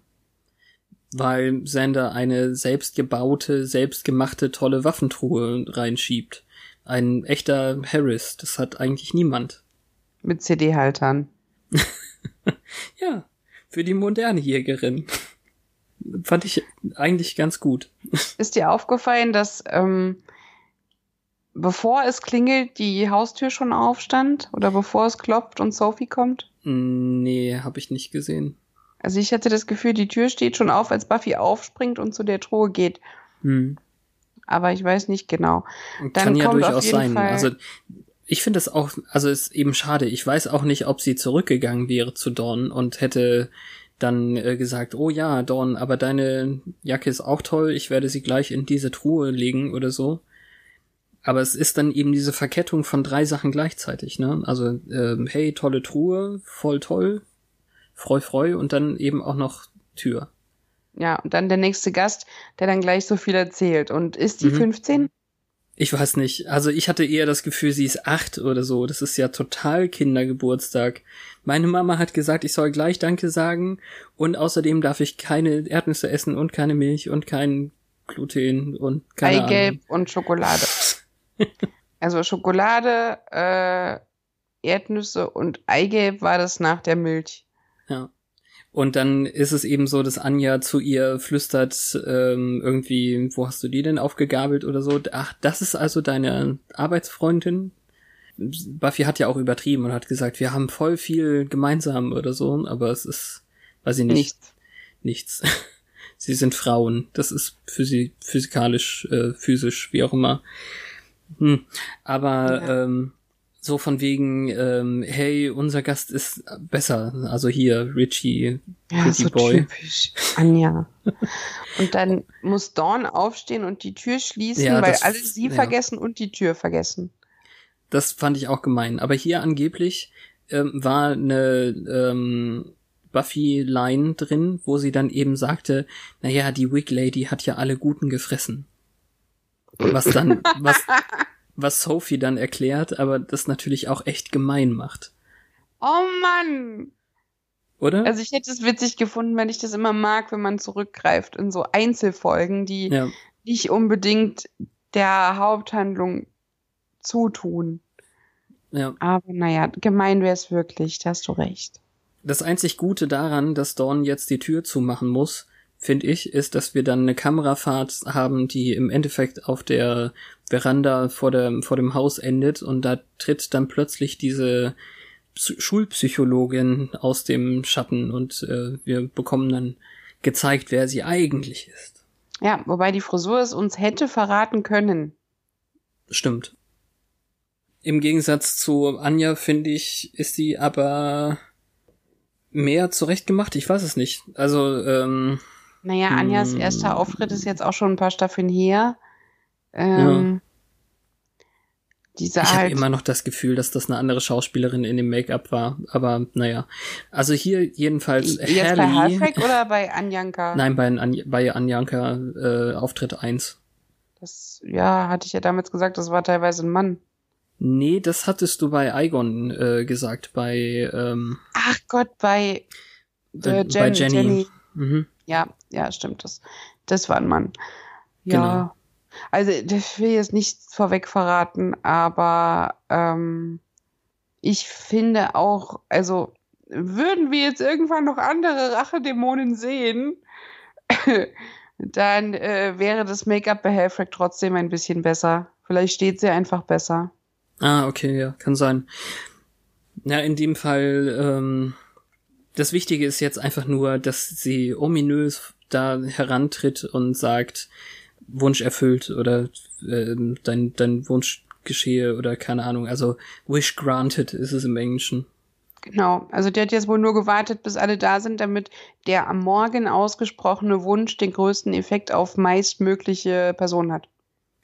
Weil Sander eine selbstgebaute, selbstgemachte tolle Waffentruhe reinschiebt. Ein echter Harris. Das hat eigentlich niemand. Mit CD-Haltern. Ja, für die moderne Jägerin. Fand ich eigentlich ganz gut. Ist dir aufgefallen, dass ähm, bevor es klingelt, die Haustür schon aufstand? Oder bevor es klopft und Sophie kommt? Nee, habe ich nicht gesehen. Also ich hatte das Gefühl, die Tür steht schon auf, als Buffy aufspringt und zu der Truhe geht. Hm. Aber ich weiß nicht genau. Dann Kann ja durchaus sein. Fall- Also ich finde es auch, also es ist eben schade. Ich weiß auch nicht, ob sie zurückgegangen wäre zu Dawn und hätte dann äh, gesagt, oh ja, Dawn, aber deine Jacke ist auch toll, ich werde sie gleich in diese Truhe legen oder so. Aber es ist dann eben diese Verkettung von drei Sachen gleichzeitig, ne? Also, ähm, hey, tolle Truhe, voll toll, freu, freu und dann eben auch noch Tür. Ja, und dann der nächste Gast, der dann gleich so viel erzählt. Und ist die Mhm. 15? Ich weiß nicht. Also ich hatte eher das Gefühl, sie ist acht oder so. Das ist ja total Kindergeburtstag. Meine Mama hat gesagt, ich soll gleich Danke sagen und außerdem darf ich keine Erdnüsse essen und keine Milch und kein Gluten und keine Eigelb Ahnung. und Schokolade. also Schokolade, äh, Erdnüsse und Eigelb war das nach der Milch. Ja. Und dann ist es eben so, dass Anja zu ihr flüstert, ähm, irgendwie, wo hast du die denn aufgegabelt oder so? Ach, das ist also deine Arbeitsfreundin? Buffy hat ja auch übertrieben und hat gesagt, wir haben voll viel gemeinsam oder so, aber es ist, weiß ich nicht, Nichts. nichts. sie sind Frauen. Das ist physi physikalisch, äh, physisch, wie auch immer. Hm. Aber Ja. ähm, so von wegen, ähm, hey, unser Gast ist besser. Also hier, Richie, Ja, Pretty so Boy. typisch. Anja. und dann muss Dawn aufstehen und die Tür schließen, Ja, weil das- alle sie ja. vergessen und die Tür vergessen. Das fand ich auch gemein. Aber hier angeblich ähm, war eine ähm, Buffy-Line drin, wo sie dann eben sagte, naja, die Wig Lady hat ja alle Guten gefressen. Was dann, was, was Sophie dann erklärt, aber das natürlich auch echt gemein macht. Oh Mann! Oder? Also ich hätte es witzig gefunden, wenn ich das immer mag, wenn man zurückgreift in so Einzelfolgen, die ja. nicht unbedingt der Haupthandlung zutun. Ja. Aber naja, gemein wäre es wirklich, da hast du recht. Das einzig Gute daran, dass Dawn jetzt die Tür zumachen muss, finde ich, ist, dass wir dann eine Kamerafahrt haben, die im Endeffekt auf der Veranda vor dem, vor dem Haus endet und da tritt dann plötzlich diese Psy- Schulpsychologin aus dem Schatten und äh, wir bekommen dann gezeigt, wer sie eigentlich ist. Ja, wobei die Frisur es uns hätte verraten können. Stimmt. Im Gegensatz zu Anja, finde ich, ist sie aber mehr zurechtgemacht. Ich weiß es nicht. Also, ähm, Naja, Anjas Hm. erster Auftritt ist jetzt auch schon ein paar Staffeln her. Ähm, Die sah ich habe halt. immer noch das Gefühl, dass das eine andere Schauspielerin in dem Make-up war. Aber naja. Also hier jedenfalls jetzt bei Haley. Halfrek oder bei Anjanka? Nein, bei, An bei Anjanka äh, Auftritt 1. Das, ja, hatte ich ja damals gesagt, das war teilweise ein Mann. Nee, das hattest du bei Igon äh, gesagt, bei, ähm, Ach Gott, bei, äh, äh, bei Jen, Jenny. Jenny. Mhm. Ja, ja, stimmt. Das, das war ein Mann. Ja. Genau. Also, ich will jetzt nichts vorweg verraten, aber ähm, ich finde auch, also würden wir jetzt irgendwann noch andere Rachedämonen sehen, dann äh, wäre das Make-up bei Helfrich trotzdem ein bisschen besser. Vielleicht steht sie einfach besser. Ah, okay, ja, kann sein. Ja, in dem Fall, ähm, das Wichtige ist jetzt einfach nur, dass sie ominös da herantritt und sagt, Wunsch erfüllt oder ähm, dein, dein Wunsch geschehe oder keine Ahnung. Also Wish granted ist es im Englischen. Genau. Also der hat jetzt wohl nur gewartet, bis alle da sind, damit der am Morgen ausgesprochene Wunsch den größten Effekt auf meistmögliche Person hat.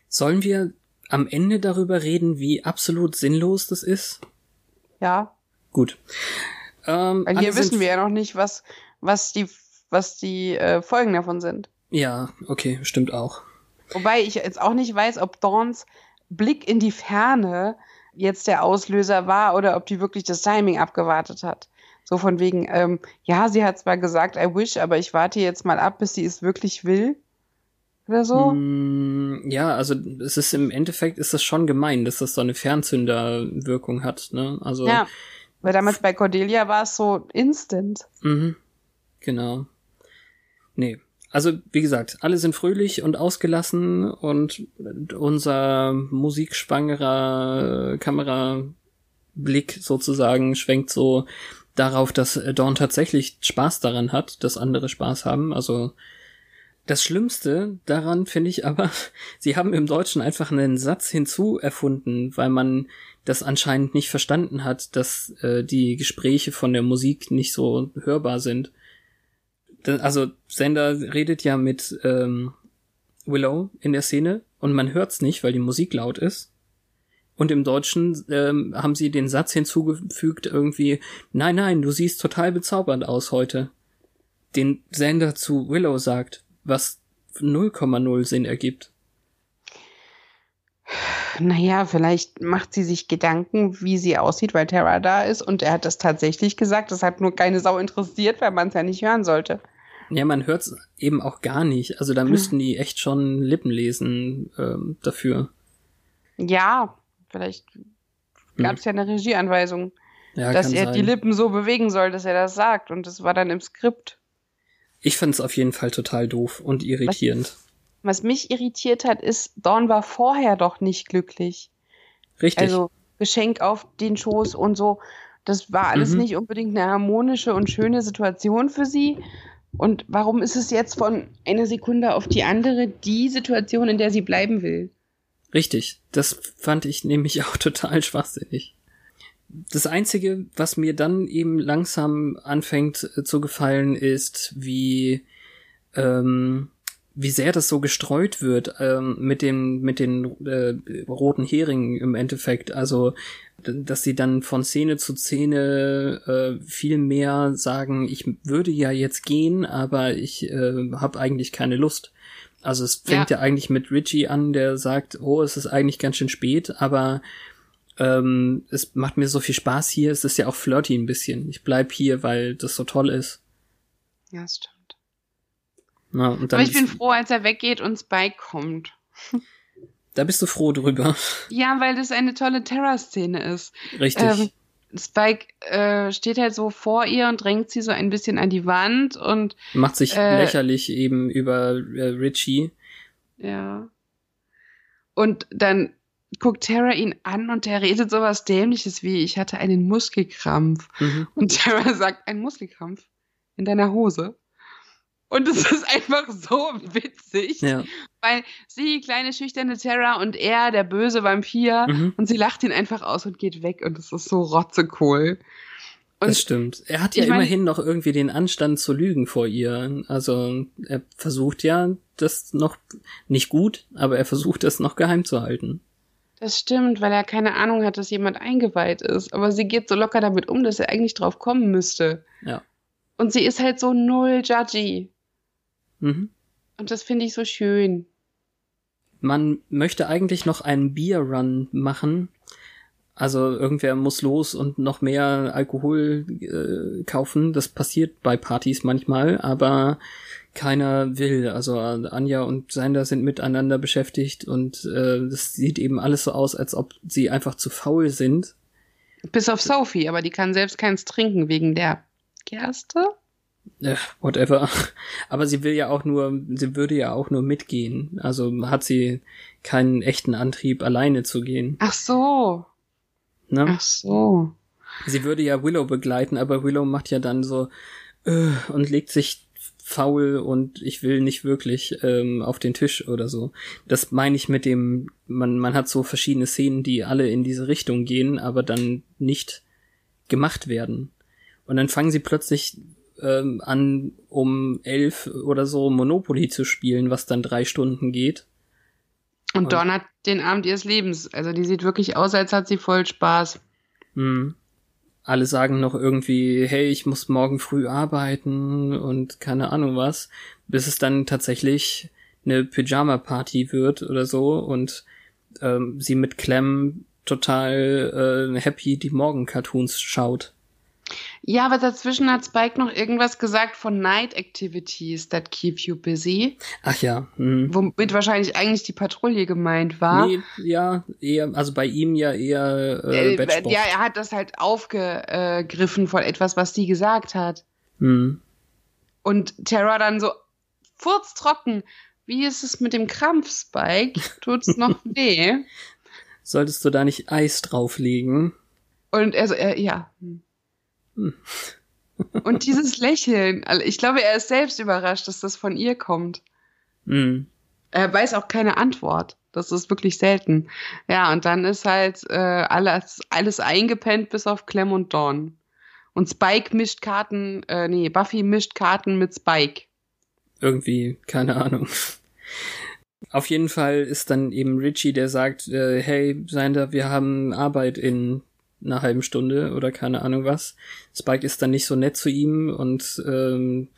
Sollen wir am Ende darüber reden, wie absolut sinnlos das ist? Ja. Gut. Ähm, Weil hier wissen wir ja noch nicht, was, was die, was die äh, Folgen davon sind. Ja, okay, stimmt auch. Wobei ich jetzt auch nicht weiß, ob Dawns Blick in die Ferne jetzt der Auslöser war oder ob die wirklich das Timing abgewartet hat. So von wegen, ähm, ja, sie hat zwar gesagt, I wish, aber ich warte jetzt mal ab, bis sie es wirklich will. Oder so. Mm, Ja, also es ist im Endeffekt ist das schon gemein, dass das so eine Fernzünderwirkung hat, ne? Also Ja. Weil damals bei Cordelia war es so instant. mhm, genau. Nee. Also, wie gesagt, alle sind fröhlich und ausgelassen und unser musikschwangerer Kamerablick sozusagen schwenkt so darauf, dass Dawn tatsächlich Spaß daran hat, dass andere Spaß haben. Also, das Schlimmste daran finde ich aber, sie haben im Deutschen einfach einen Satz hinzu erfunden, weil man das anscheinend nicht verstanden hat, dass äh, die Gespräche von der Musik nicht so hörbar sind. Also Sender redet ja mit ähm, Willow in der Szene und man hört's nicht, weil die Musik laut ist. Und im Deutschen ähm, haben sie den Satz hinzugefügt irgendwie, nein, nein, du siehst total bezaubernd aus heute. Den Sender zu Willow sagt, was 0,0 Sinn ergibt. Naja, vielleicht macht sie sich Gedanken, wie sie aussieht, weil Tara da ist und er hat das tatsächlich gesagt. Das hat nur keine Sau interessiert, weil man es ja nicht hören sollte. Ja, man hört's eben auch gar nicht. Also da müssten die echt schon Lippen lesen ähm, dafür. Ja, vielleicht gab es ja eine Regieanweisung, Ja, dass er sein. die Lippen so bewegen soll, dass er das sagt. Und das war dann im Skript. Ich fand's auf jeden Fall total doof und irritierend. Was mich irritiert hat, ist, Dawn war vorher doch nicht glücklich. Richtig. Also Geschenk auf den Schoß und so. Das war alles Mhm. nicht unbedingt eine harmonische und schöne Situation für sie. Und warum ist es jetzt von einer Sekunde auf die andere die Situation, in der sie bleiben will? Richtig. Das fand ich nämlich auch total schwachsinnig. Das Einzige, was mir dann eben langsam anfängt äh, zu gefallen, ist, wie ähm, wie sehr das so gestreut wird ähm, mit dem mit den äh, roten Heringen im Endeffekt. Also dass sie dann von Szene zu Szene äh, viel mehr sagen, ich würde ja jetzt gehen, aber ich äh, habe eigentlich keine Lust. Also es fängt ja. ja eigentlich mit Richie an, der sagt, oh, es ist eigentlich ganz schön spät, aber ähm, es macht mir so viel Spaß hier. Es ist ja auch flirty ein bisschen. Ich bleib hier, weil das so toll ist. Ja, das stimmt. Na, und dann Aber ich bin froh, als er weggeht und Spike kommt. Da bist du froh drüber. Ja, weil das eine tolle Terror-Szene ist. Richtig. Ähm, Spike äh, steht halt so vor ihr und drängt sie so ein bisschen an die Wand und macht sich äh, lächerlich eben über äh, Richie. Ja. Und dann guckt Tara ihn an und der redet sowas dämliches wie ich hatte einen Muskelkrampf. Mhm. Und Tara sagt ein Muskelkrampf in deiner Hose. Und es ist einfach so witzig, ja. weil sie, kleine schüchterne Terra und er, der böse Vampir, mhm. und sie lacht ihn einfach aus und geht weg und es ist so rotzekohl. Und das stimmt. Er hat ja mein, immerhin noch irgendwie den Anstand zu lügen vor ihr. Also er versucht ja das noch nicht gut, aber er versucht das noch geheim zu halten. Das stimmt, weil er keine Ahnung hat, dass jemand eingeweiht ist. Aber sie geht so locker damit um, dass er eigentlich drauf kommen müsste. Ja. Und sie ist halt so null judgy. Mhm. Und das finde ich so schön. Man möchte eigentlich noch einen Beer-Run machen. Also irgendwer muss los und noch mehr Alkohol äh, kaufen. Das passiert bei Partys manchmal, aber keiner will. Also Anja und Sander sind miteinander beschäftigt und äh, das sieht eben alles so aus, als ob sie einfach zu faul sind. Bis auf Sophie, aber die kann selbst keins trinken wegen der Gerste. Äh, whatever. Aber sie will ja auch nur, sie würde ja auch nur mitgehen. Also hat sie keinen echten Antrieb, alleine zu gehen. Ach so. Ne? Ach so. Sie würde ja Willow begleiten, aber Willow macht ja dann so äh, und legt sich faul und ich will nicht wirklich ähm, auf den Tisch oder so. Das meine ich mit dem, man, man hat so verschiedene Szenen, die alle in diese Richtung gehen, aber dann nicht gemacht werden. Und dann fangen sie plötzlich ähm, an, um elf oder so Monopoly zu spielen, was dann drei Stunden geht. Und, Und Dawn hat den Abend ihres Lebens. Also die sieht wirklich aus, als hat sie voll Spaß. Hm. Alle sagen noch irgendwie, hey, ich muss morgen früh arbeiten und keine Ahnung was, bis es dann tatsächlich eine Pyjama-Party wird oder so und ähm, sie mit Clem total äh, happy die Morgen-Cartoons schaut. Ja, aber dazwischen hat Spike noch irgendwas gesagt von Night Activities that keep you busy. Ach ja. Hm. Womit wahrscheinlich eigentlich die Patrouille gemeint war. Nee, ja, eher, also bei ihm ja eher äh, äh, Ja, er hat das halt aufgegriffen von etwas, was sie gesagt hat. Hm. Und Terra dann so furztrocken. Wie ist es mit dem Krampf, Spike? Tut's noch weh? Solltest du da nicht Eis drauflegen? Und er so, äh, ja. Hm. Hm. Und dieses Lächeln, ich glaube, er ist selbst überrascht, dass das von ihr kommt. Mhm. Er weiß auch keine Antwort. Das ist wirklich selten. Ja, und dann ist halt äh, alles, alles eingepennt bis auf Clem und Dawn. Und Spike mischt Karten, äh, nee, Buffy mischt Karten mit Spike. Irgendwie, keine Ahnung. Auf jeden Fall ist dann eben Richie, der sagt, äh, hey, Sander, wir haben Arbeit in einer halben Stunde oder keine Ahnung was. Spike ist dann nicht so nett zu ihm und ähm,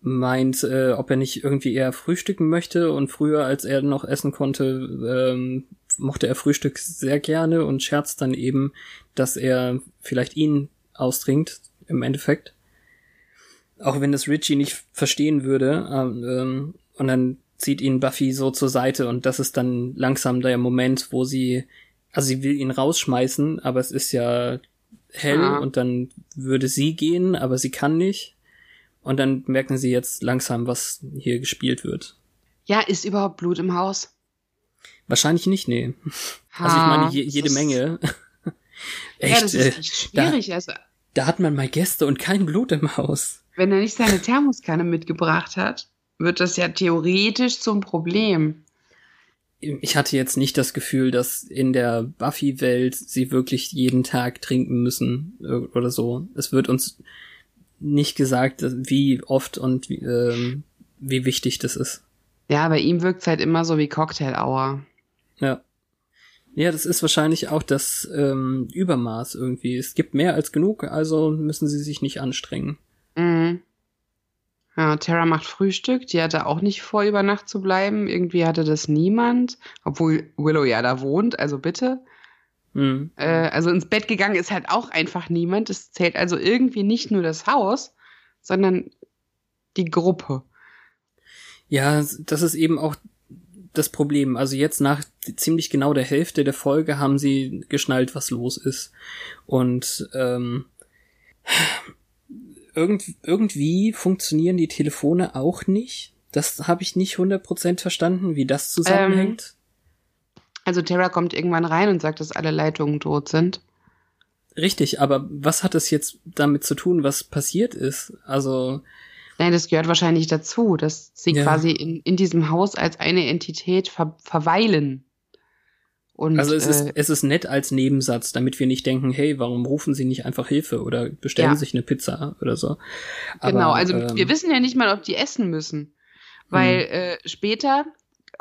meint, äh, ob er nicht irgendwie eher frühstücken möchte und früher, als er noch essen konnte, ähm, mochte er Frühstück sehr gerne und scherzt dann eben, dass er vielleicht ihn austrinkt im Endeffekt. Auch wenn das Richie nicht verstehen würde. Ähm, und dann zieht ihn Buffy so zur Seite und das ist dann langsam der Moment, wo sie also sie will ihn rausschmeißen, aber es ist ja hell ah. und dann würde sie gehen, aber sie kann nicht. Und dann merken sie jetzt langsam, was hier gespielt wird. Ja, ist überhaupt Blut im Haus? Wahrscheinlich nicht, nee. Ha, also ich meine, je, jede Menge. echt, ja, das ist echt schwierig. Da, also, da hat man mal Gäste und kein Blut im Haus. Wenn er nicht seine Thermoskanne mitgebracht hat, wird das ja theoretisch zum Problem ich hatte jetzt nicht das Gefühl, dass in der Buffy-Welt sie wirklich jeden Tag trinken müssen äh, oder so. Es wird uns nicht gesagt, wie oft und ähm, wie wichtig das ist. Ja, bei ihm wirkt's halt immer so wie Cocktail Hour. Ja. Ja, das ist wahrscheinlich auch das ähm, Übermaß irgendwie. Es gibt mehr als genug, also müssen sie sich nicht anstrengen. Ja, Tara macht Frühstück. Die hatte auch nicht vor, über Nacht zu bleiben. Irgendwie hatte das niemand. Obwohl Willow ja da wohnt, also bitte. Mhm. Äh, also ins Bett gegangen ist halt auch einfach niemand. Es zählt also irgendwie nicht nur das Haus, sondern die Gruppe. Ja, das ist eben auch das Problem. Also jetzt nach ziemlich genau der Hälfte der Folge haben sie geschnallt, was los ist. Und ähm, irgend, irgendwie funktionieren die Telefone auch nicht. Das habe ich nicht 100% verstanden, wie das zusammenhängt. Also Tara kommt irgendwann rein und sagt, dass alle Leitungen tot sind. Richtig, aber was hat es jetzt damit zu tun, was passiert ist? Also, Nein, das gehört wahrscheinlich dazu, dass sie Ja. quasi in, in diesem Haus als eine Entität ver verweilen. Und, also es ist, äh, es ist nett als Nebensatz, damit wir nicht denken, hey, warum rufen sie nicht einfach Hilfe oder bestellen Ja. sich eine Pizza oder so. genau, Aber, also ähm, wir wissen ja nicht mal, ob die essen müssen. Weil äh, später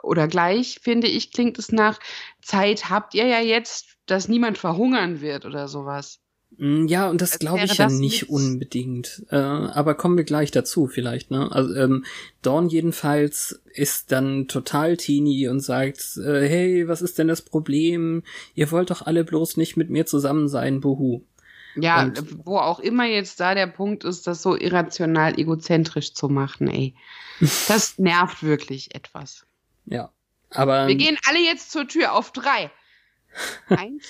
oder gleich, finde ich, klingt es nach Zeit habt ihr ja jetzt, dass niemand verhungern wird oder sowas. Mm, Ja, und das glaube ich ja nicht mit- unbedingt. Äh, aber kommen wir gleich dazu vielleicht, ne? Also ähm, Dawn jedenfalls ist dann total teeny und sagt, äh, hey, was ist denn das Problem? Ihr wollt doch alle bloß nicht mit mir zusammen sein, buhu. Ja, Und- wo auch immer jetzt da der Punkt ist, das so irrational egozentrisch zu machen, ey. Das nervt wirklich etwas. Ja. Aber Wir gehen alle jetzt zur Tür auf drei. Eins,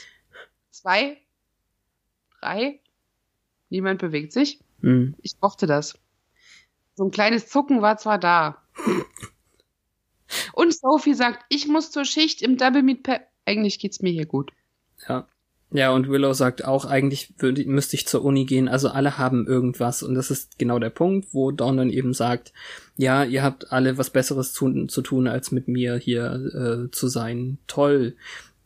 zwei, drei. Niemand bewegt sich. mh, Ich mochte das. So ein kleines Zucken war zwar da. Und Sophie sagt, ich muss zur Schicht im Double Meet Pe Eigentlich geht's mir hier gut. ja. Ja, und Willow sagt auch, eigentlich würde, müsste ich zur Uni gehen. Also alle haben irgendwas. Und das ist genau der Punkt, wo Dawn dann eben sagt, ja, ihr habt alle was Besseres zu, zu tun, als mit mir hier äh, zu sein. Toll.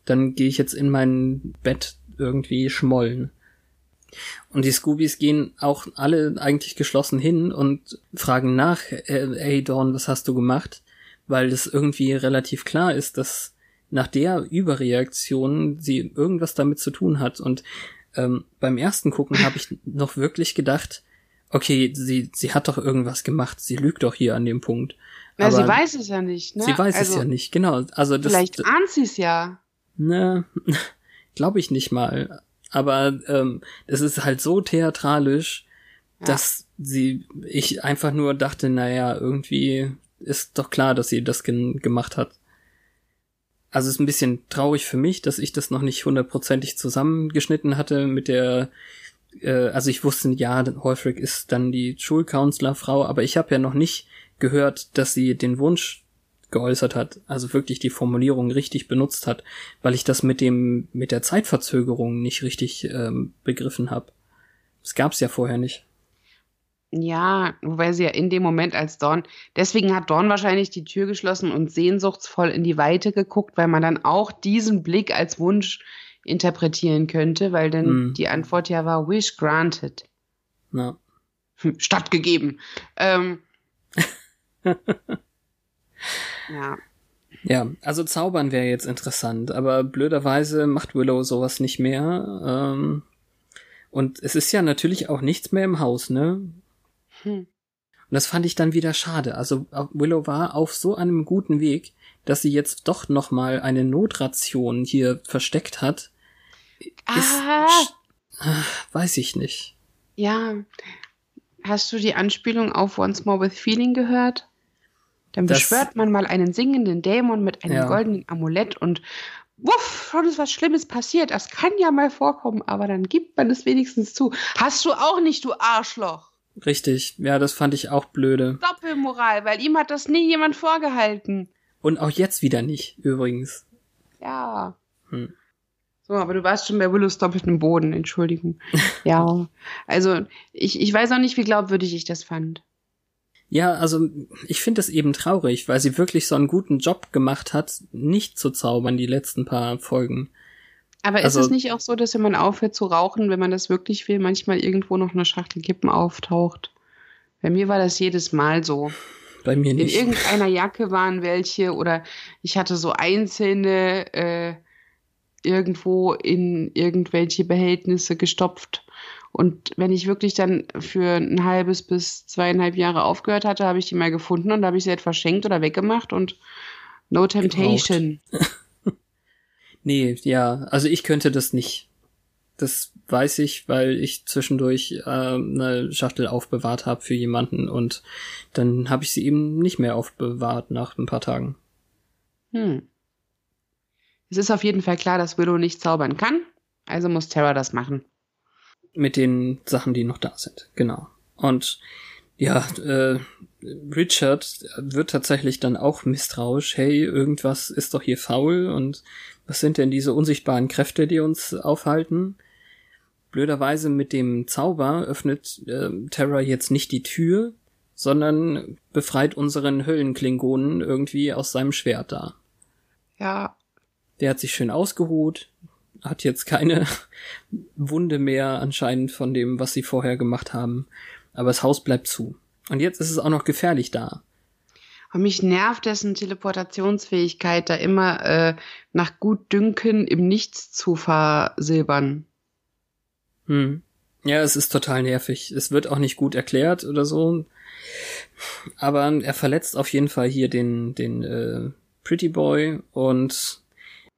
Dann gehe ich jetzt in mein Bett irgendwie schmollen. Und die Scoobies gehen auch alle eigentlich geschlossen hin und fragen nach, äh, ey Dawn, was hast du gemacht? Weil es irgendwie relativ klar ist, dass nach der Überreaktion sie irgendwas damit zu tun hat. Und ähm, beim ersten Gucken habe ich noch wirklich gedacht, okay, sie, sie hat doch irgendwas gemacht, sie lügt doch hier an dem Punkt. Na, Aber sie weiß es ja nicht, ne? sie weiß also, es ja nicht, genau. Also das, Vielleicht ahnt sie es ja. Ne, glaube ich nicht mal. Aber ähm, es ist halt so theatralisch, Ja. dass sie, ich einfach nur dachte, naja, irgendwie ist doch klar, dass sie das gemacht hat. Also es ist ein bisschen traurig für mich, dass ich das noch nicht hundertprozentig zusammengeschnitten hatte mit der, äh, also ich wusste, ja, Holfrick ist dann die Schulcounselorfrau, aber ich habe ja noch nicht gehört, dass sie den Wunsch geäußert hat, also wirklich die Formulierung richtig benutzt hat, weil ich das mit dem mit der Zeitverzögerung nicht richtig ähm, begriffen habe. Das gab's ja vorher nicht. Ja, wobei sie ja in dem Moment als Dawn, deswegen hat Dawn wahrscheinlich die Tür geschlossen und sehnsuchtsvoll in die Weite geguckt, weil man dann auch diesen Blick als Wunsch interpretieren könnte, weil dann Hm. die Antwort ja war Wish granted. Na, Hm, Stattgegeben. Ähm, ja. ja, also zaubern wäre jetzt interessant, aber blöderweise macht Willow sowas nicht mehr. Ähm, und es ist ja natürlich auch nichts mehr im Haus, ne? Hm. Und das fand ich dann wieder schade. Also Willow war auf so einem guten Weg, dass sie jetzt doch noch mal eine Notration hier versteckt hat. Ist, Ah, Ah, weiß ich nicht. ja. Hast du die Anspielung auf Once More with Feeling gehört? Dann Das- beschwört man mal einen singenden Dämon mit einem Ja. goldenen Amulett und wuff, schon ist was Schlimmes passiert. Das kann ja mal vorkommen, aber dann gibt man es wenigstens zu. Hast du auch nicht, du Arschloch. Richtig, ja, das fand ich auch blöde. Doppelmoral, weil ihm hat das nie jemand vorgehalten. Und auch jetzt wieder nicht, übrigens. Ja. Hm. So, aber du warst schon bei Willows doppeltem Boden, Entschuldigung. ja. Also, ich, ich weiß auch nicht, wie glaubwürdig ich das fand. Ja, also ich finde es eben traurig, weil sie wirklich so einen guten Job gemacht hat, nicht zu zaubern die letzten paar Folgen. Aber ist Also- es nicht auch so, dass wenn man aufhört zu rauchen, wenn man das wirklich will, manchmal irgendwo noch eine Schachtel Kippen auftaucht? Bei mir war das jedes Mal so. Bei mir nicht. In irgendeiner Jacke waren welche oder ich hatte so einzelne äh, irgendwo in irgendwelche Behältnisse gestopft. Und wenn ich wirklich dann für ein halbes bis zweieinhalb Jahre aufgehört hatte, habe ich die mal gefunden und habe ich sie halt verschenkt oder weggemacht und no temptation. nee, ja, also ich könnte das nicht. Das weiß ich, weil ich zwischendurch äh, eine Schachtel aufbewahrt habe für jemanden und dann habe ich sie eben nicht mehr aufbewahrt nach ein paar Tagen. Hm. Es ist auf jeden Fall klar, dass Willow nicht zaubern kann, also muss Terra das machen. Mit den Sachen, die noch da sind, genau. Und ja, äh, Richard wird tatsächlich dann auch misstrauisch. Hey, irgendwas ist doch hier faul und was sind denn diese unsichtbaren Kräfte, die uns aufhalten? Blöderweise mit dem Zauber öffnet äh, Terra jetzt nicht die Tür, sondern befreit unseren Höllenklingonen irgendwie aus seinem Schwert da. Ja. Der hat sich schön ausgeruht, hat jetzt keine Wunde mehr anscheinend von dem, was sie vorher gemacht haben. Aber das Haus bleibt zu. Und jetzt ist es auch noch gefährlich da. Und mich nervt dessen Teleportationsfähigkeit, da immer äh, nach Gutdünken im Nichts zu versilbern. Hm. Ja, es ist total nervig. Es wird auch nicht gut erklärt oder so. Aber er verletzt auf jeden Fall hier den, den äh, Pretty Boy und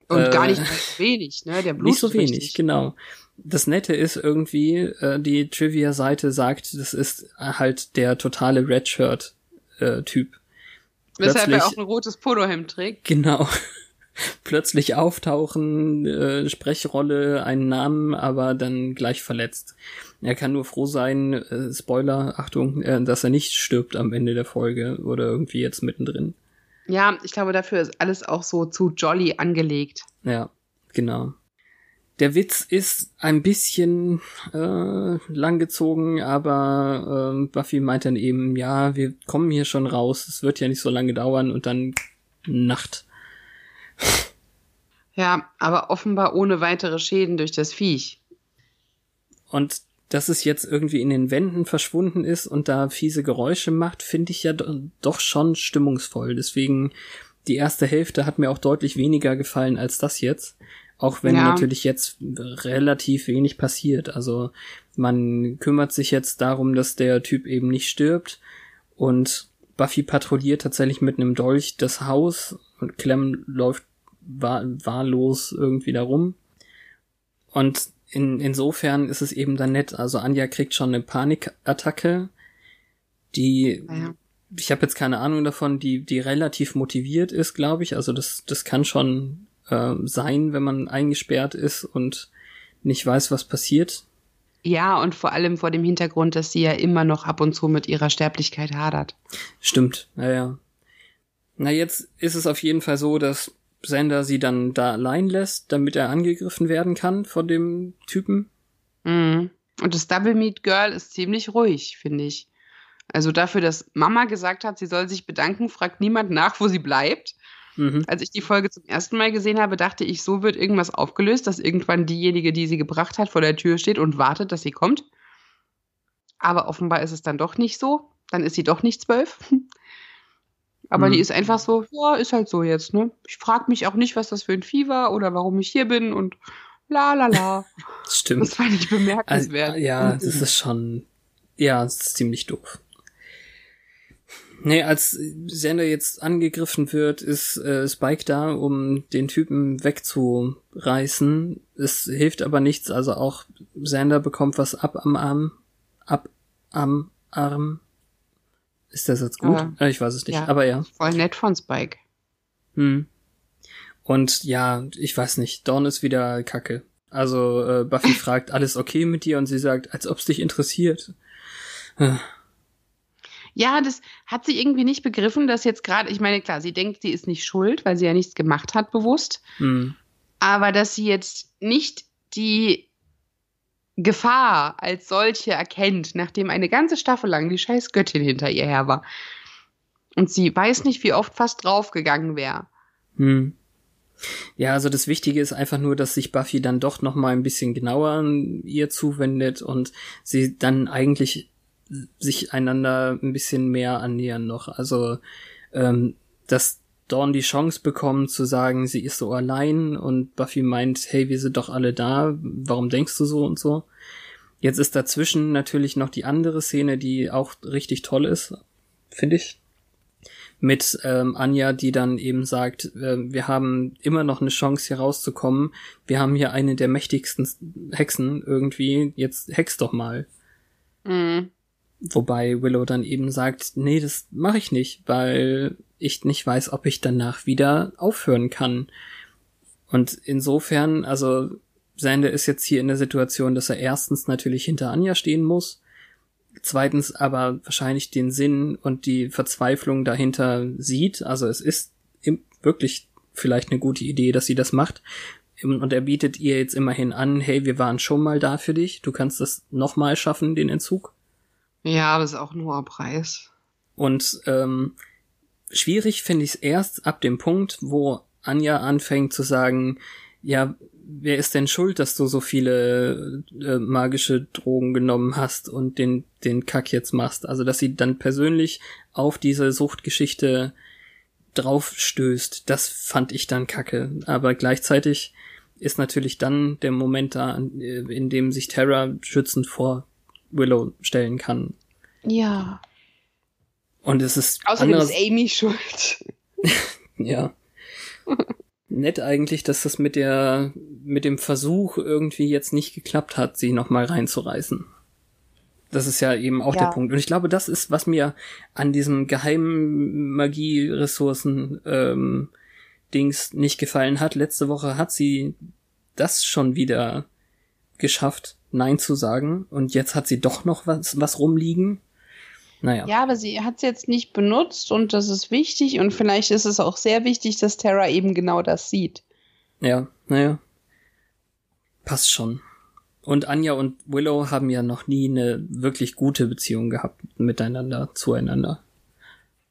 und äh, gar nicht wenig, ne? Der Blut Nicht so wenig, richtig. genau. Das Nette ist irgendwie, äh, die Trivia-Seite sagt, das ist halt der totale Redshirt-Typ. Äh, Weshalb er auch ein rotes Polohemd trägt. Genau. Plötzlich auftauchen, äh, Sprechrolle, einen Namen, aber dann gleich verletzt. Er kann nur froh sein, äh, Spoiler, Achtung, äh, dass er nicht stirbt am Ende der Folge oder irgendwie jetzt mittendrin. Ja, ich glaube, dafür ist alles auch so zu jolly angelegt. Ja, genau. Der Witz ist ein bisschen äh, langgezogen, aber äh, Buffy meint dann eben, ja, wir kommen hier schon raus, es wird ja nicht so lange dauern und dann Nacht. Ja, aber offenbar ohne weitere Schäden durch das Viech. Und dass es jetzt irgendwie in den Wänden verschwunden ist und da fiese Geräusche macht, finde ich ja doch schon stimmungsvoll. Deswegen die erste Hälfte hat mir auch deutlich weniger gefallen als das jetzt. Auch wenn ja. natürlich jetzt relativ wenig passiert. Also man kümmert sich jetzt darum, dass der Typ eben nicht stirbt und Buffy patrouilliert tatsächlich mit einem Dolch das Haus und Clem läuft wahr, wahllos irgendwie da rum. Und in, insofern ist es eben dann nett. Also Anja kriegt schon eine Panikattacke, die ja. ich habe jetzt keine Ahnung davon, die die relativ motiviert ist, glaube ich. Also das das kann schon äh, sein, wenn man eingesperrt ist und nicht weiß, was passiert. Ja, und vor allem vor dem Hintergrund, dass sie ja immer noch ab und zu mit ihrer Sterblichkeit hadert. Stimmt, naja. Na, jetzt ist es auf jeden Fall so, dass Sander sie dann da allein lässt, damit er angegriffen werden kann von dem Typen. Mhm. Und das Double Meat Girl ist ziemlich ruhig, finde ich. Also dafür, dass Mama gesagt hat, sie soll sich bedanken, fragt niemand nach, wo sie bleibt. Mhm. Als ich die Folge zum ersten Mal gesehen habe, dachte ich, so wird irgendwas aufgelöst, dass irgendwann diejenige, die sie gebracht hat, vor der Tür steht und wartet, dass sie kommt. Aber offenbar ist es dann doch nicht so. Dann ist sie doch nicht zwölf. Aber mhm. die ist einfach so, ja, ist halt so jetzt, ne? Ich frage mich auch nicht, was das für ein Vieh war oder warum ich hier bin und la la la. Stimmt. Das fand ich bemerkenswert. Also, ja, das ist schon, ja, das ist ziemlich doof. Nee, als Sender jetzt angegriffen wird, ist äh, Spike da, um den Typen wegzureißen. Es hilft aber nichts, also auch Sander bekommt was ab am Arm. Ab am Arm. Ist der Satz gut? Ah, ich weiß es nicht, ja, aber ja. Voll nett von Spike. Hm. Und ja, ich weiß nicht, Dawn ist wieder kacke. Also äh, Buffy fragt, alles okay mit dir? Und sie sagt, als ob's dich interessiert. Ja, das hat sie irgendwie nicht begriffen, dass jetzt gerade, ich meine, klar, sie denkt, sie ist nicht schuld, weil sie ja nichts gemacht hat, bewusst. Hm. Aber dass sie jetzt nicht die Gefahr als solche erkennt, nachdem eine ganze Staffel lang die scheiß Göttin hinter ihr her war. Und sie weiß nicht, wie oft fast draufgegangen wäre. Hm. Ja, also das Wichtige ist einfach nur, dass sich Buffy dann doch noch mal ein bisschen genauer ihr zuwendet und sie dann eigentlich sich einander ein bisschen mehr annähern noch. Also, ähm, dass Dawn die Chance bekommt zu sagen, sie ist so allein und Buffy meint, hey, wir sind doch alle da, warum denkst du so und so? Jetzt ist dazwischen natürlich noch die andere Szene, die auch richtig toll ist, finde ich. Mit ähm, Anja, die dann eben sagt, äh, wir haben immer noch eine Chance hier rauszukommen. Wir haben hier eine der mächtigsten Hexen irgendwie. Jetzt hex doch mal. Mhm. Wobei Willow dann eben sagt, nee, das mache ich nicht, weil ich nicht weiß, ob ich danach wieder aufhören kann. Und insofern, also Sander ist jetzt hier in der Situation, dass er erstens natürlich hinter Anja stehen muss, zweitens aber wahrscheinlich den Sinn und die Verzweiflung dahinter sieht. Also es ist wirklich vielleicht eine gute Idee, dass sie das macht. Und er bietet ihr jetzt immerhin an, hey, wir waren schon mal da für dich, du kannst das nochmal schaffen, den Entzug. Ja, das ist auch nur ein Preis. Und ähm, schwierig finde ich es erst ab dem Punkt, wo Anja anfängt zu sagen, ja, wer ist denn schuld, dass du so viele äh, magische Drogen genommen hast und den, den Kack jetzt machst? Also, dass sie dann persönlich auf diese Suchtgeschichte draufstößt, das fand ich dann kacke. Aber gleichzeitig ist natürlich dann der Moment da, in dem sich Terra schützend vor Willow stellen kann. Ja. Und es ist. Außerdem ist Amy schuld. ja. Nett eigentlich, dass das mit der, mit dem Versuch irgendwie jetzt nicht geklappt hat, sie nochmal reinzureißen. Das ist ja eben auch ja. der Punkt. Und ich glaube, das ist, was mir an diesem geheimen Magie-Ressourcen ähm, Dings nicht gefallen hat. Letzte Woche hat sie das schon wieder geschafft, Nein zu sagen. Und jetzt hat sie doch noch was, was rumliegen. Naja. Ja, aber sie hat es jetzt nicht benutzt und das ist wichtig und vielleicht ist es auch sehr wichtig, dass Terra eben genau das sieht. Ja, naja. Passt schon. Und Anja und Willow haben ja noch nie eine wirklich gute Beziehung gehabt miteinander, zueinander.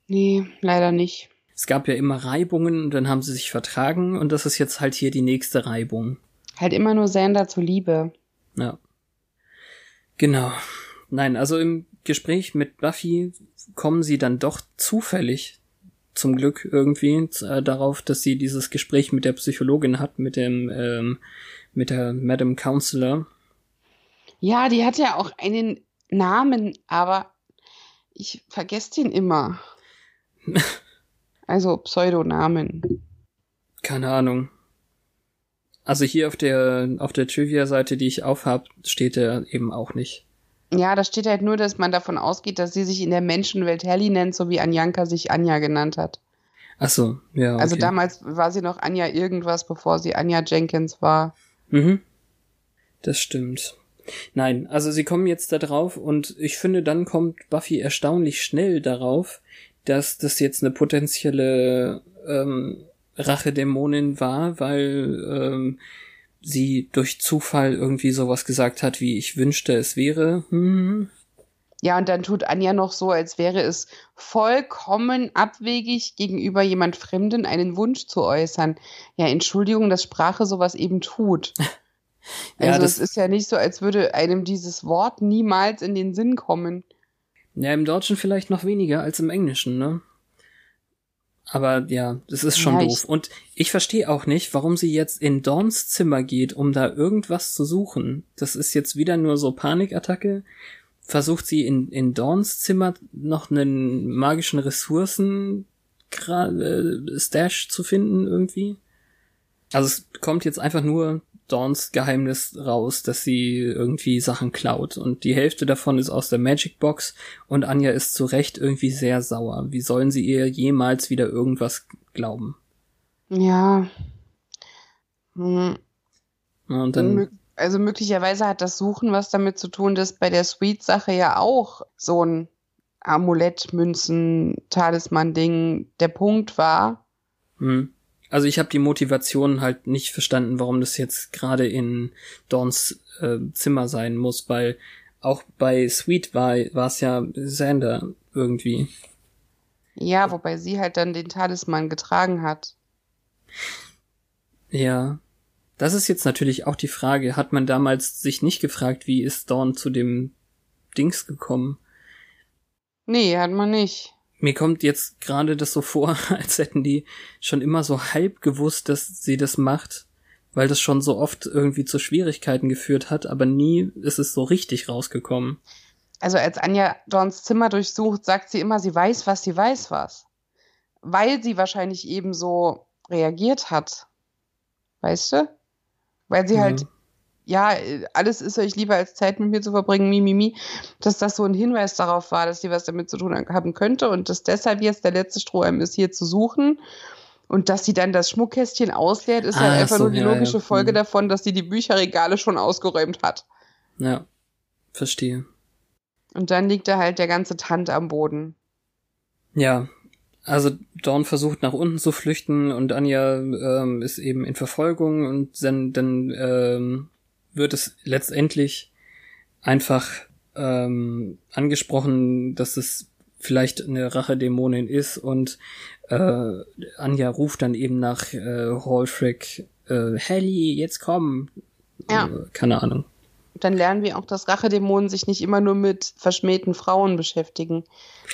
Nee, leider nicht. Es gab ja immer Reibungen und dann haben sie sich vertragen und das ist jetzt halt hier die nächste Reibung. Halt immer nur Sander zuliebe. Ja. Genau. Nein, also im Gespräch mit Buffy kommen sie dann doch zufällig zum Glück irgendwie äh, darauf, dass sie dieses Gespräch mit der Psychologin hat, mit dem, ähm, mit der Madam Counselor. Ja, die hat ja auch einen Namen, aber ich vergesse den immer. also Pseudonamen. Keine Ahnung. Also hier auf der auf der Trivia-Seite, die ich aufhab, steht er eben auch nicht. Ja, da steht halt nur, dass man davon ausgeht, dass sie sich in der Menschenwelt Helly nennt, so wie Anjanka sich Anja genannt hat. Ach so, ja. Also okay. Also damals war sie noch Anja irgendwas, bevor sie Anja Jenkins war. Mhm. Das stimmt. Nein, also sie kommen jetzt da drauf und ich finde, dann kommt Buffy erstaunlich schnell darauf, dass das jetzt eine potenzielle ähm, Rachedämonin war, weil ähm, sie durch Zufall irgendwie sowas gesagt hat, wie ich wünschte, es wäre. Hm. Ja, und dann tut Anja noch so, als wäre es vollkommen abwegig, gegenüber jemand Fremden einen Wunsch zu äußern. Ja, Entschuldigung, dass Sprache sowas eben tut. Also ja, das ist ja nicht so, als würde einem dieses Wort niemals in den Sinn kommen. Ja, im Deutschen vielleicht noch weniger als im Englischen, ne? Aber ja, das ist schon ja, doof. Und ich verstehe auch nicht, warum sie jetzt in Dawns Zimmer geht, um da irgendwas zu suchen. Das ist jetzt wieder nur so Panikattacke. Versucht sie in, in Dawns Zimmer noch einen magischen Ressourcen äh, Stash zu finden irgendwie. Also es kommt jetzt einfach nur Dawns Geheimnis raus, dass sie irgendwie Sachen klaut. Und die Hälfte davon ist aus der Magic Box und Anja ist zu Recht irgendwie sehr sauer. Wie sollen sie ihr jemals wieder irgendwas glauben? Ja. Hm. Und dann. Also möglicherweise hat das Suchen was damit zu tun, dass bei der Sweet-Sache ja auch so ein Amulett, Münzen, Talisman-Ding der Punkt war. Hm. Also ich habe die Motivation halt nicht verstanden, warum das jetzt gerade in Dawns äh, Zimmer sein muss, weil auch bei Sweet war es ja Sander irgendwie. Ja, wobei sie halt dann den Talisman getragen hat. Ja. Das ist jetzt natürlich auch die Frage, hat man damals sich nicht gefragt, wie ist Dawn zu dem Dings gekommen? Nee, hat man nicht. Mir kommt jetzt gerade das so vor, als hätten die schon immer so halb gewusst, dass sie das macht, weil das schon so oft irgendwie zu Schwierigkeiten geführt hat, aber nie ist es so richtig rausgekommen. Also als Anja Dawns Zimmer durchsucht, sagt sie immer, sie weiß was, sie weiß was. Weil sie wahrscheinlich eben so reagiert hat. Weißt du? Weil sie Mhm. halt, ja, alles ist euch lieber als Zeit mit mir zu verbringen, mi, mi, mi, dass das so ein Hinweis darauf war, dass sie was damit zu tun haben könnte und dass deshalb jetzt der letzte Strohhalm ist, hier zu suchen. Und dass sie dann das Schmuckkästchen ausleert, ist Ah, halt einfach so, nur die ja, logische ja. Folge Mhm. davon, dass sie die Bücherregale schon ausgeräumt hat. Ja, verstehe. Und dann liegt da halt der ganze Tand am Boden. Ja, also Dawn versucht nach unten zu flüchten und Anja ähm, ist eben in Verfolgung und dann, dann ähm, wird es letztendlich einfach ähm, angesprochen, dass es vielleicht eine Rachedämonin ist und äh, Anja ruft dann eben nach äh, Hallfrick, äh, Helly, jetzt komm. Ja. Äh, keine Ahnung. dann lernen wir auch, dass Rachedämonen sich nicht immer nur mit verschmähten Frauen beschäftigen.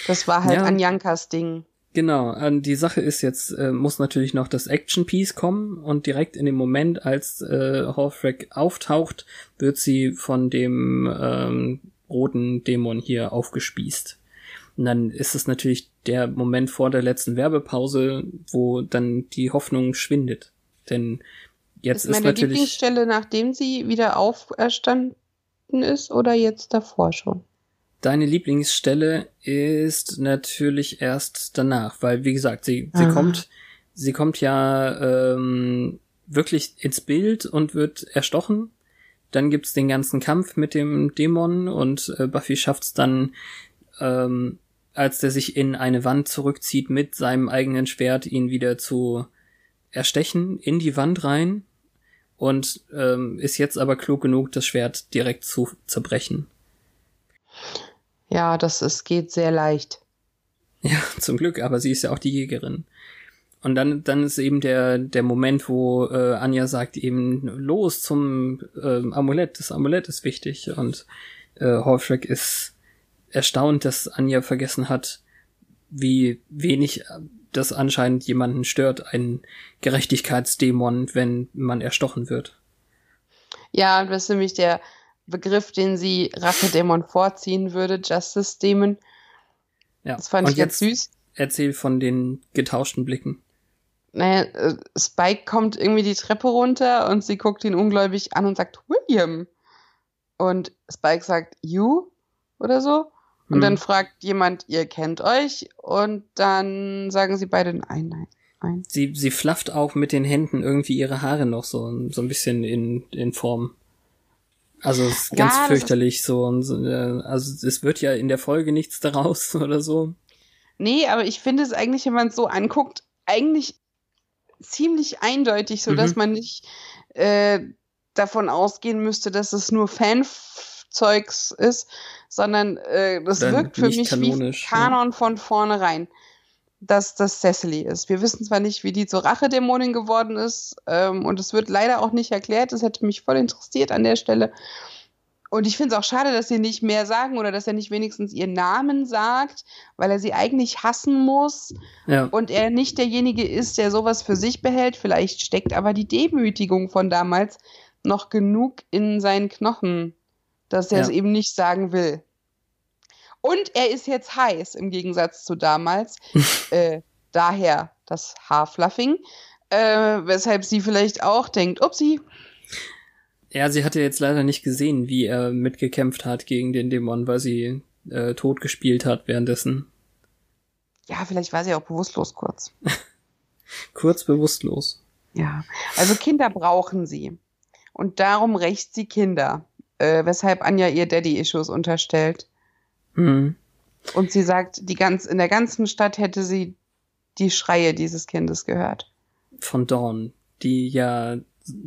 Das war halt Ja. Anjankas Ding. Genau, äh, die Sache ist jetzt, äh, muss natürlich noch das Action-Piece kommen und direkt in dem Moment, als äh, Hallfreck auftaucht, wird sie von dem ähm, roten Dämon hier aufgespießt. Und dann ist es natürlich der Moment vor der letzten Werbepause, wo dann die Hoffnung schwindet. Denn jetzt ist ist, meine natürlich. Lieblingsstelle, nachdem sie wieder auferstanden ist oder jetzt davor schon? Deine Lieblingsstelle ist natürlich erst danach, weil wie gesagt, sie, sie kommt, sie kommt ja ähm, wirklich ins Bild und wird erstochen. Dann gibt's den ganzen Kampf mit dem Dämon und äh, Buffy schafft's dann, ähm, als der sich in eine Wand zurückzieht mit seinem eigenen Schwert, ihn wieder zu erstechen in die Wand rein und ähm, ist jetzt aber klug genug, das Schwert direkt zu zerbrechen. Ja, das ist, geht sehr leicht. Ja, zum Glück, aber sie ist ja auch die Jägerin. Und dann, dann ist eben der, der Moment, wo äh, Anja sagt eben, los zum ähm, Amulett, das Amulett ist wichtig. Und äh, Horfreck ist erstaunt, dass Anja vergessen hat, wie wenig das anscheinend jemanden stört, ein Gerechtigkeitsdämon, wenn man erstochen wird. Ja, das ist nämlich der Begriff, den sie Rachedämon vorziehen würde, Justice Demon. Ja. Das fand Und ich jetzt süß. erzähl von den getauschten Blicken. Naja, äh, Spike kommt irgendwie die Treppe runter und sie guckt ihn ungläubig an und sagt, William. Und Spike sagt, you? Oder so. Und Hm. dann fragt jemand, ihr kennt euch. Und dann sagen sie beide, nein, nein, nein. Sie, sie flafft auch mit den Händen irgendwie ihre Haare noch so, so ein bisschen in, in Form. Also es ist Ja, ganz ist- fürchterlich so. Und, so, äh, also es wird ja in der Folge nichts daraus oder so. Nee, aber ich finde es eigentlich, wenn man es so anguckt, eigentlich ziemlich eindeutig, so dass Mhm. man nicht äh, davon ausgehen müsste, dass es nur Fanzeugs ist, sondern äh, das Dann wirkt für mich kanonisch, wie Kanon von vornherein, dass das Cecily ist. Wir wissen zwar nicht, wie die zur Rachedämonin geworden ist, ähm, und es wird leider auch nicht erklärt. Das hätte mich voll interessiert an der Stelle. Und ich finde es auch schade, dass sie nicht mehr sagen oder dass er nicht wenigstens ihren Namen sagt, weil er sie eigentlich hassen muss Ja. und er nicht derjenige ist, der sowas für sich behält. Vielleicht steckt aber die Demütigung von damals noch genug in seinen Knochen, dass er es Ja. eben nicht sagen will. Und er ist jetzt heiß im Gegensatz zu damals. äh, daher das Haarfluffing. Äh, weshalb sie vielleicht auch denkt, upsie, Ja, sie hatte jetzt leider nicht gesehen, wie er mitgekämpft hat gegen den Dämon, weil sie äh, tot gespielt hat währenddessen. ja, vielleicht war sie auch bewusstlos kurz. Kurz bewusstlos. Ja, also Kinder brauchen sie. Und darum rächt sie Kinder. Äh, weshalb Anja ihr Daddy-Issues unterstellt. Hm. Und sie sagt, die ganz, in der ganzen Stadt hätte sie die Schreie dieses Kindes gehört. Von Dawn, die ja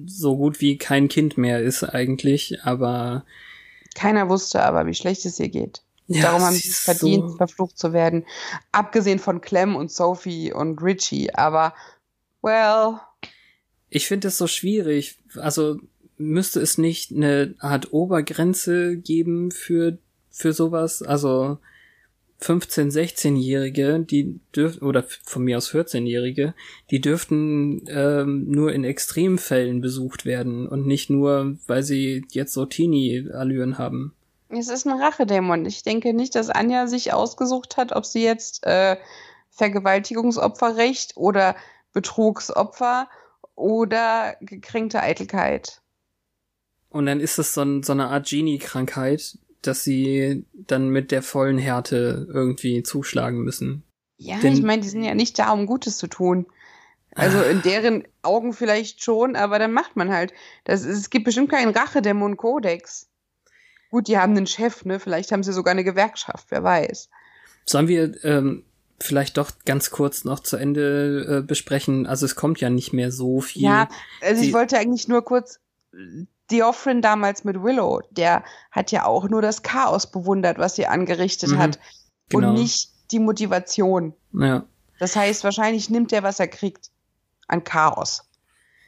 so gut wie kein Kind mehr ist eigentlich, aber Keiner wusste aber, wie schlecht es ihr geht. ja, Darum haben sie es verdient, so- verflucht zu werden. Abgesehen von Clem und Sophie und Richie. Aber, well, Ich finde es so schwierig. Also müsste es nicht eine Art Obergrenze geben für für sowas? Also 15, 16-Jährige, die dürften, oder von mir aus 14-Jährige, die dürften ähm, nur in Extremfällen besucht werden und nicht nur, weil sie jetzt so Teenie-Allüren haben. Es ist ein Rachedämon. Ich denke nicht, dass Anja sich ausgesucht hat, ob sie jetzt äh, Vergewaltigungsopferrecht oder Betrugsopfer oder gekränkte Eitelkeit. Und dann ist es so, ein, so eine Art Genie-Krankheit, dass sie dann mit der vollen Härte irgendwie zuschlagen müssen. Ja, Denn, ich meine, die sind ja nicht da, um Gutes zu tun. Also in deren Augen vielleicht schon, aber dann macht man halt. Das, es gibt bestimmt keinen Rachedämon-Kodex. Gut, die haben einen Chef, ne? Vielleicht haben sie sogar eine Gewerkschaft, wer weiß. Sollen wir ähm, vielleicht doch ganz kurz noch zu Ende äh, besprechen? Also es kommt ja nicht mehr so viel. Ja, also ich wollte eigentlich nur kurz Theophrin damals mit Willow, der hat ja auch nur das Chaos bewundert, was sie angerichtet mhm, hat. Genau. Und nicht die Motivation. Ja. Das heißt, wahrscheinlich nimmt er, was er kriegt an Chaos.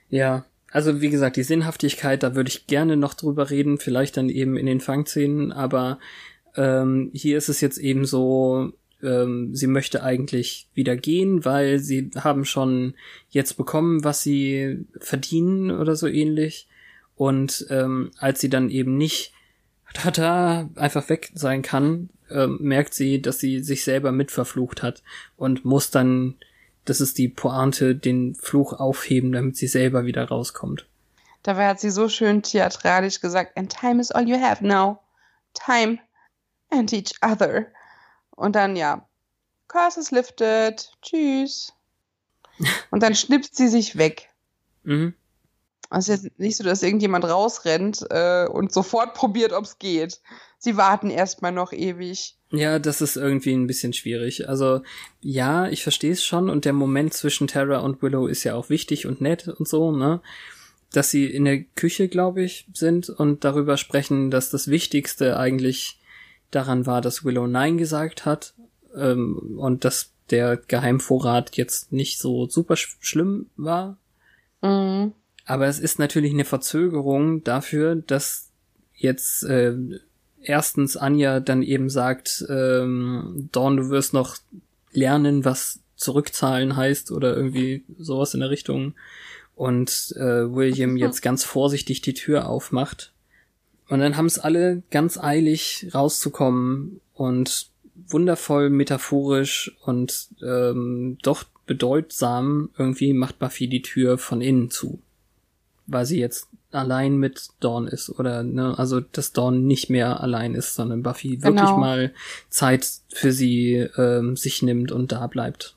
Ja, also wie gesagt, die Sinnhaftigkeit, da würde ich gerne noch drüber reden, vielleicht dann eben in den Fangszenen, aber ähm, hier ist es jetzt eben so, ähm, sie möchte eigentlich wieder gehen, weil sie haben schon jetzt bekommen, was sie verdienen oder so ähnlich. Und ähm, als sie dann eben nicht tada, einfach weg sein kann, äh, merkt sie, dass sie sich selber mitverflucht hat und muss dann, das ist die Pointe, den Fluch aufheben, damit sie selber wieder rauskommt. Dabei hat sie so schön theatralisch gesagt, and time is all you have now. Time and each other. Und dann, ja, curse is lifted, tschüss. Und dann schnipst sie sich weg. Mhm. Also jetzt nicht so, dass irgendjemand rausrennt äh, und sofort probiert, ob es geht. Sie warten erstmal noch ewig. Ja, das ist irgendwie ein bisschen schwierig. Also ja, ich verstehe es schon und der Moment zwischen Terra und Willow ist ja auch wichtig und nett und so, ne? Dass sie in der Küche, glaube ich, sind und darüber sprechen, dass das Wichtigste eigentlich daran war, dass Willow Nein gesagt hat ähm, und dass der Geheimvorrat jetzt nicht so super sch schlimm war. Mhm. Aber es ist natürlich eine Verzögerung dafür, dass jetzt äh, erstens Anja dann eben sagt, ähm, Dawn, du wirst noch lernen, was zurückzahlen heißt oder irgendwie sowas in der Richtung. Und äh, William jetzt ganz vorsichtig die Tür aufmacht. Und dann haben es alle ganz eilig rauszukommen und wundervoll metaphorisch und ähm, doch bedeutsam irgendwie macht Buffy die Tür von innen zu weil sie jetzt allein mit Dawn ist oder ne, also dass Dawn nicht mehr allein ist, sondern Buffy wirklich genau. mal Zeit für sie ähm, sich nimmt und da bleibt.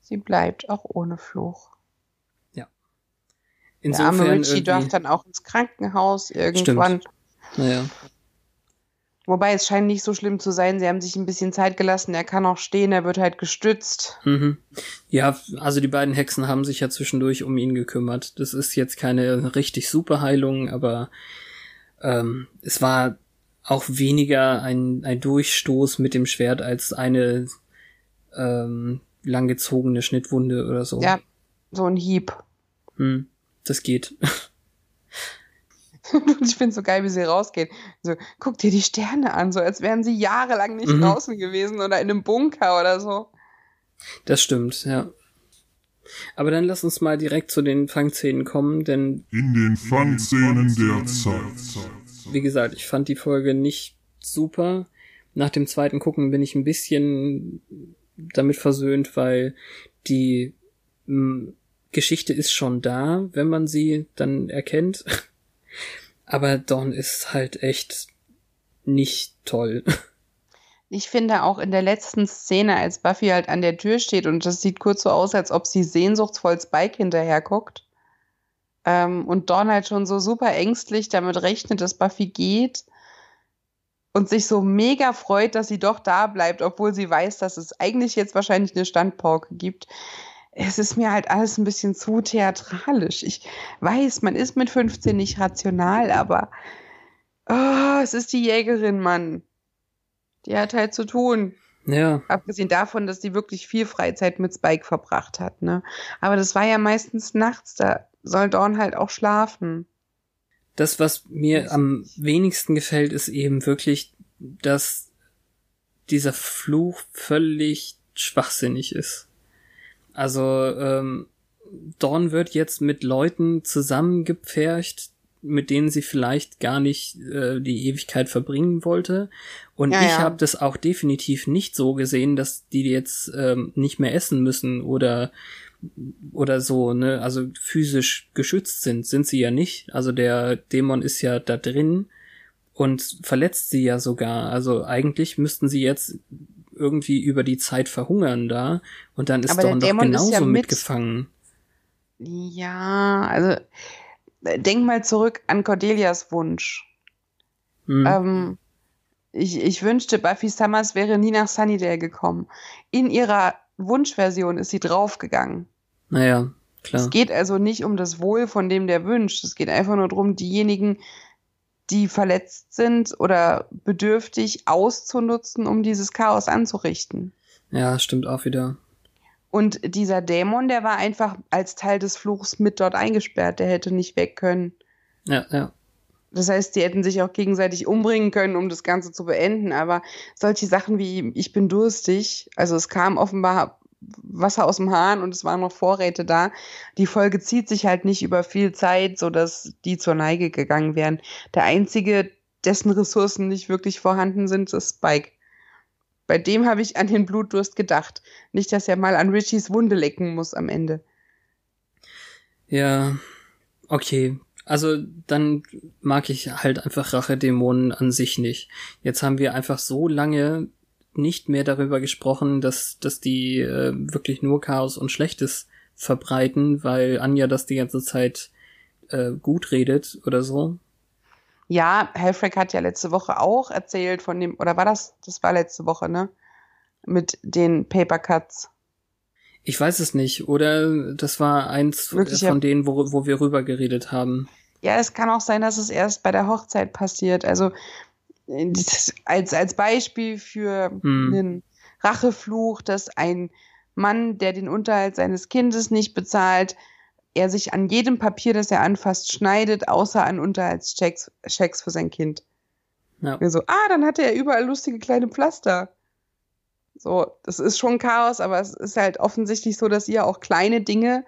Sie bleibt auch ohne Fluch. Ja. Insofern Der arme Richie darf dann auch ins Krankenhaus irgendwann. Stimmt. Naja. Wobei es scheint nicht so schlimm zu sein. Sie haben sich ein bisschen Zeit gelassen. Er kann auch stehen, er wird halt gestützt. Mhm. Ja, also die beiden Hexen haben sich ja zwischendurch um ihn gekümmert. Das ist jetzt keine richtig super Heilung, aber ähm, es war auch weniger ein, ein Durchstoß mit dem Schwert als eine ähm, langgezogene Schnittwunde oder so. Ja, so ein Hieb. Hm, das geht. Und ich finde so geil, wie sie rausgehen. So, guck dir die Sterne an, so als wären sie jahrelang nicht mhm. draußen gewesen oder in einem Bunker oder so. Das stimmt, ja. Aber dann lass uns mal direkt zu den Fangszenen kommen, denn. In den Fangszenen der Zeit. Wie gesagt, ich fand die Folge nicht super. Nach dem zweiten Gucken bin ich ein bisschen damit versöhnt, weil die hm, Geschichte ist schon da, wenn man sie dann erkennt. Aber Dawn ist halt echt nicht toll. Ich finde auch in der letzten Szene, als Buffy halt an der Tür steht und das sieht kurz so aus, als ob sie sehnsuchtsvoll Spike hinterher guckt. Ähm, und Dawn halt schon so super ängstlich damit rechnet, dass Buffy geht und sich so mega freut, dass sie doch da bleibt, obwohl sie weiß, dass es eigentlich jetzt wahrscheinlich eine Standpauke gibt es ist mir halt alles ein bisschen zu theatralisch. Ich weiß, man ist mit 15 nicht rational, aber oh, es ist die Jägerin, Mann. Die hat halt zu tun. Ja. Abgesehen davon, dass die wirklich viel Freizeit mit Spike verbracht hat, ne? Aber das war ja meistens nachts, da soll Dawn halt auch schlafen. Das, was mir am wenigsten gefällt, ist eben wirklich, dass dieser Fluch völlig schwachsinnig ist. Also ähm, Dawn wird jetzt mit Leuten zusammengepfercht, mit denen sie vielleicht gar nicht äh, die Ewigkeit verbringen wollte. Und Ja, ich ja. habe das auch definitiv nicht so gesehen, dass die jetzt ähm, nicht mehr essen müssen oder oder so, ne? Also physisch geschützt sind, sind sie ja nicht. Also der Dämon ist ja da drin und verletzt sie ja sogar. Also eigentlich müssten sie jetzt irgendwie über die Zeit verhungern da und dann ist Aber Dawn doch Dämon genauso ja mit- mitgefangen. Ja, also äh, denk mal zurück an Cordelias Wunsch. Hm. Ähm, ich, ich wünschte, Buffy Summers wäre nie nach Sunnydale gekommen. In ihrer Wunschversion ist sie draufgegangen. Naja, klar. Es geht also nicht um das Wohl von dem, der wünscht. Es geht einfach nur darum, diejenigen, die verletzt sind oder bedürftig auszunutzen, um dieses Chaos anzurichten. Ja, stimmt auch wieder. Und dieser Dämon, der war einfach als Teil des Fluchs mit dort eingesperrt. Der hätte nicht weg können. Ja, ja. Das heißt, die hätten sich auch gegenseitig umbringen können, um das Ganze zu beenden. Aber solche Sachen wie ich bin durstig, also es kam offenbar Wasser aus dem Hahn und es waren noch Vorräte da. Die Folge zieht sich halt nicht über viel Zeit, so dass die zur Neige gegangen wären. Der einzige, dessen Ressourcen nicht wirklich vorhanden sind, ist Spike. Bei dem habe ich an den Blutdurst gedacht. Nicht, dass er mal an Richies Wunde lecken muss am Ende. Ja, okay. Also dann mag ich halt einfach Rachedämonen an sich nicht. Jetzt haben wir einfach so lange nicht mehr darüber gesprochen, dass, dass die äh, wirklich nur Chaos und Schlechtes verbreiten, weil Anja das die ganze Zeit äh, gut redet oder so. Ja, Helfrich hat ja letzte Woche auch erzählt von dem, oder war das? Das war letzte Woche, ne? Mit den Paper Cuts. Ich weiß es nicht. Oder das war eins Wirklich, von denen, wo, wo wir rüber geredet haben. Ja, es kann auch sein, dass es erst bei der Hochzeit passiert. Also als, als Beispiel für Hm. einen Rachefluch, dass ein Mann, der den Unterhalt seines Kindes nicht bezahlt, er sich an jedem Papier, das er anfasst, schneidet, außer an Unterhaltschecks Checks für sein Kind. Ja. So, ah, dann hatte er überall lustige kleine Pflaster. So, das ist schon Chaos, aber es ist halt offensichtlich so, dass ihr auch kleine Dinge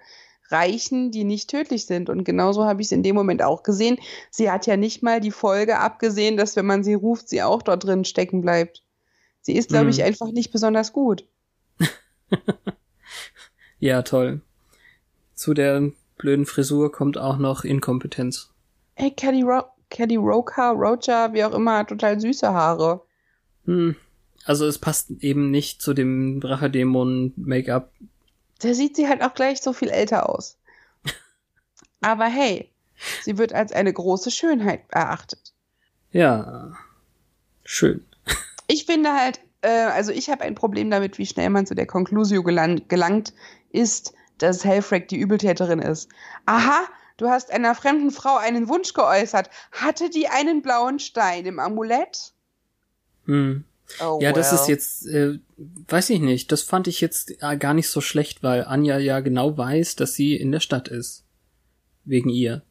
reichen, die nicht tödlich sind. Und genauso habe ich es in dem Moment auch gesehen. Sie hat ja nicht mal die Folge abgesehen, dass wenn man sie ruft, sie auch dort drin stecken bleibt. Sie ist, glaube Mhm. ich, einfach nicht besonders gut. Ja, toll. Zu der blöden Frisur kommt auch noch Inkompetenz. Ey, Caddy, Ro Caddy Roker, Roger, wie auch immer, hat total süße Haare. Hm. Also es passt eben nicht zu dem Rachedämon-Make-up. Da sieht sie halt auch gleich so viel älter aus. Aber hey, sie wird als eine große Schönheit erachtet. Ja. Schön. Ich finde halt, äh, also ich habe ein Problem damit, wie schnell man zu der Conclusio gelang gelangt ist, dass Helfrich die Übeltäterin ist. Aha, du hast einer fremden Frau einen Wunsch geäußert. Hatte die einen blauen Stein im Amulett? Hm. Oh, Ja, das well. ist jetzt, äh, weiß ich nicht, das fand ich jetzt äh, gar nicht so schlecht, weil Anja ja genau weiß, dass sie in der Stadt ist. Wegen ihr.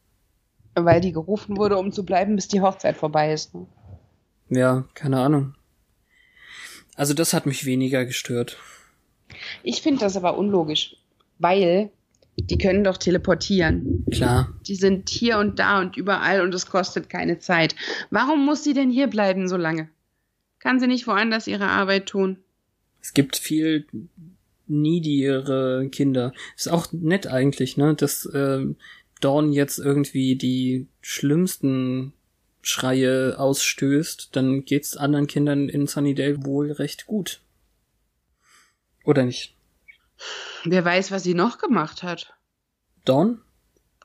Weil die gerufen wurde, um zu bleiben, bis die Hochzeit vorbei ist. Ne? Ja, keine Ahnung. Also das hat mich weniger gestört. Ich finde das aber unlogisch, weil die können doch teleportieren. Klar. Die sind hier und da und überall und es kostet keine Zeit. Warum muss sie denn hier bleiben so lange? Kann sie nicht woanders ihre Arbeit tun? Es gibt viel neediere Kinder. Ist auch nett eigentlich, ne, dass ähm, Dawn jetzt irgendwie die schlimmsten Schreie ausstößt, dann geht's anderen Kindern in Sunnydale wohl recht gut. Oder nicht? Wer weiß, was sie noch gemacht hat. Dawn?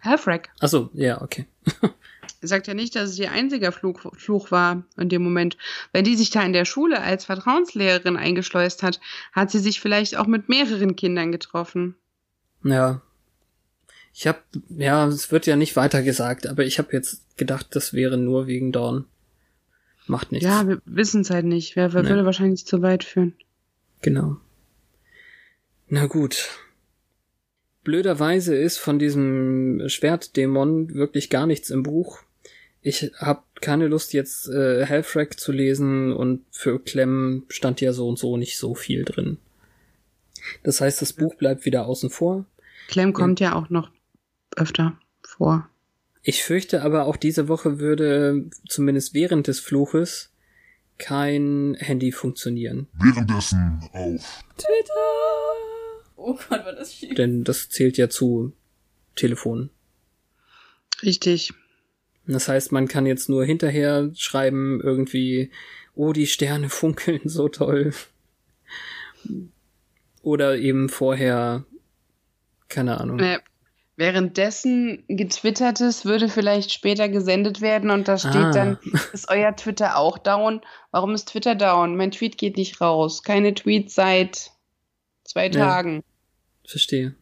Halfrack. Achso, ja, okay. Sagt ja nicht, dass es ihr einziger Fluch, Fluch war in dem Moment. Wenn die sich da in der Schule als Vertrauenslehrerin eingeschleust hat, hat sie sich vielleicht auch mit mehreren Kindern getroffen. Ja. Ich hab, ja, es wird ja nicht weiter gesagt, aber ich habe jetzt gedacht, das wäre nur wegen Dawn. Macht nichts. Ja, wir wissen es halt nicht. Wer, wer Nee. würde wahrscheinlich zu weit führen. Genau. Na gut. Blöderweise ist von diesem Schwertdämon wirklich gar nichts im Buch. Ich habe keine Lust jetzt äh, Halfrack zu lesen und für Clem stand ja so und so nicht so viel drin. Das heißt, das Buch bleibt wieder außen vor. Clem kommt ja auch noch öfter vor. Ich fürchte aber auch diese Woche würde zumindest während des Fluches kein Handy funktionieren. Währenddessen auf Twitter! Oh Gott, war das schief. Denn das zählt ja zu Telefon. Richtig. Das heißt, man kann jetzt nur hinterher schreiben, irgendwie, oh, die Sterne funkeln so toll. Oder eben vorher, keine Ahnung. Äh, währenddessen getwittertes würde vielleicht später gesendet werden und da steht Ah. dann, ist euer Twitter auch down? Warum ist Twitter down? Mein Tweet geht nicht raus. Keine Tweets seit zwei Tagen. Verstehe.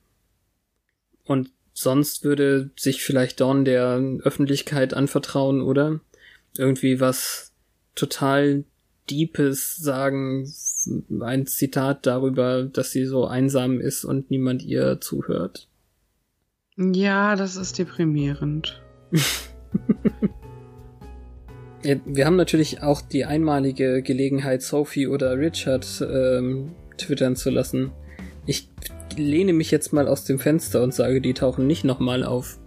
Und sonst würde sich vielleicht Dawn der Öffentlichkeit anvertrauen, oder? Irgendwie was total Deepes sagen, ein Zitat darüber, dass sie so einsam ist und niemand ihr zuhört. Ja, das ist deprimierend. Wir haben natürlich auch die einmalige Gelegenheit, Sophie oder Richard ähm, twittern zu lassen. Ich lehne mich jetzt mal aus dem Fenster und sage, die tauchen nicht nochmal auf.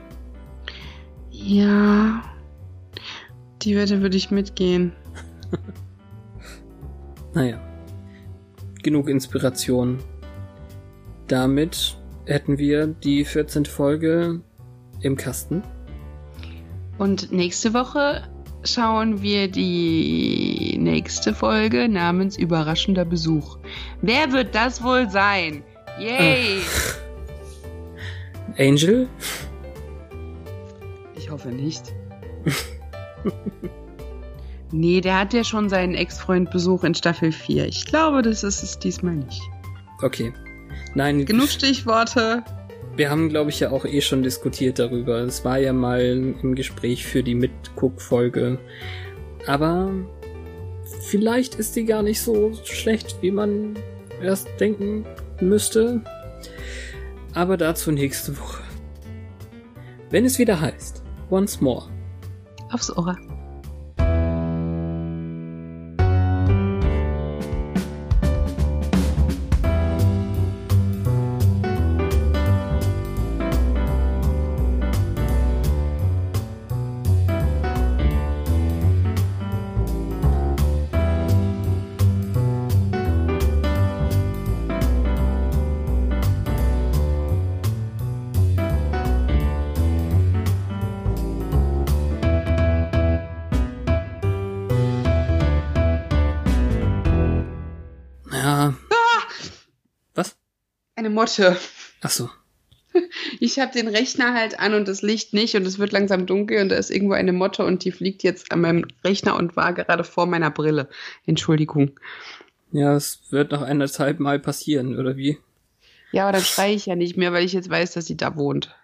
Ja, die Wette würde ich mitgehen. Naja. Genug Inspiration. Damit hätten wir die 14. Folge im Kasten. Und nächste Woche schauen wir die nächste Folge namens Überraschender Besuch. Wer wird das wohl sein? Yay! Angel? Ich hoffe nicht. nee, der hat ja schon seinen Ex-Freund Besuch in Staffel 4. Ich glaube, das ist es diesmal nicht. Okay. Nein, Genug Stichworte. wir haben, glaube ich, ja auch eh schon diskutiert darüber. Es war ja mal im Gespräch für die Mitguck-Folge. Aber vielleicht ist die gar nicht so schlecht, wie man erst denken müsste. Aber dazu nächste Woche. Wenn es wieder heißt, once more. Aufs Ohr. Motte. Ach so. Ich habe den Rechner halt an und das Licht nicht und es wird langsam dunkel und da ist irgendwo eine Motte und die fliegt jetzt an meinem Rechner und war gerade vor meiner Brille. Entschuldigung. Ja, es wird noch eineinhalb Mal passieren, oder wie? Ja, aber dann schreie ich ja nicht mehr, weil ich jetzt weiß, dass sie da wohnt.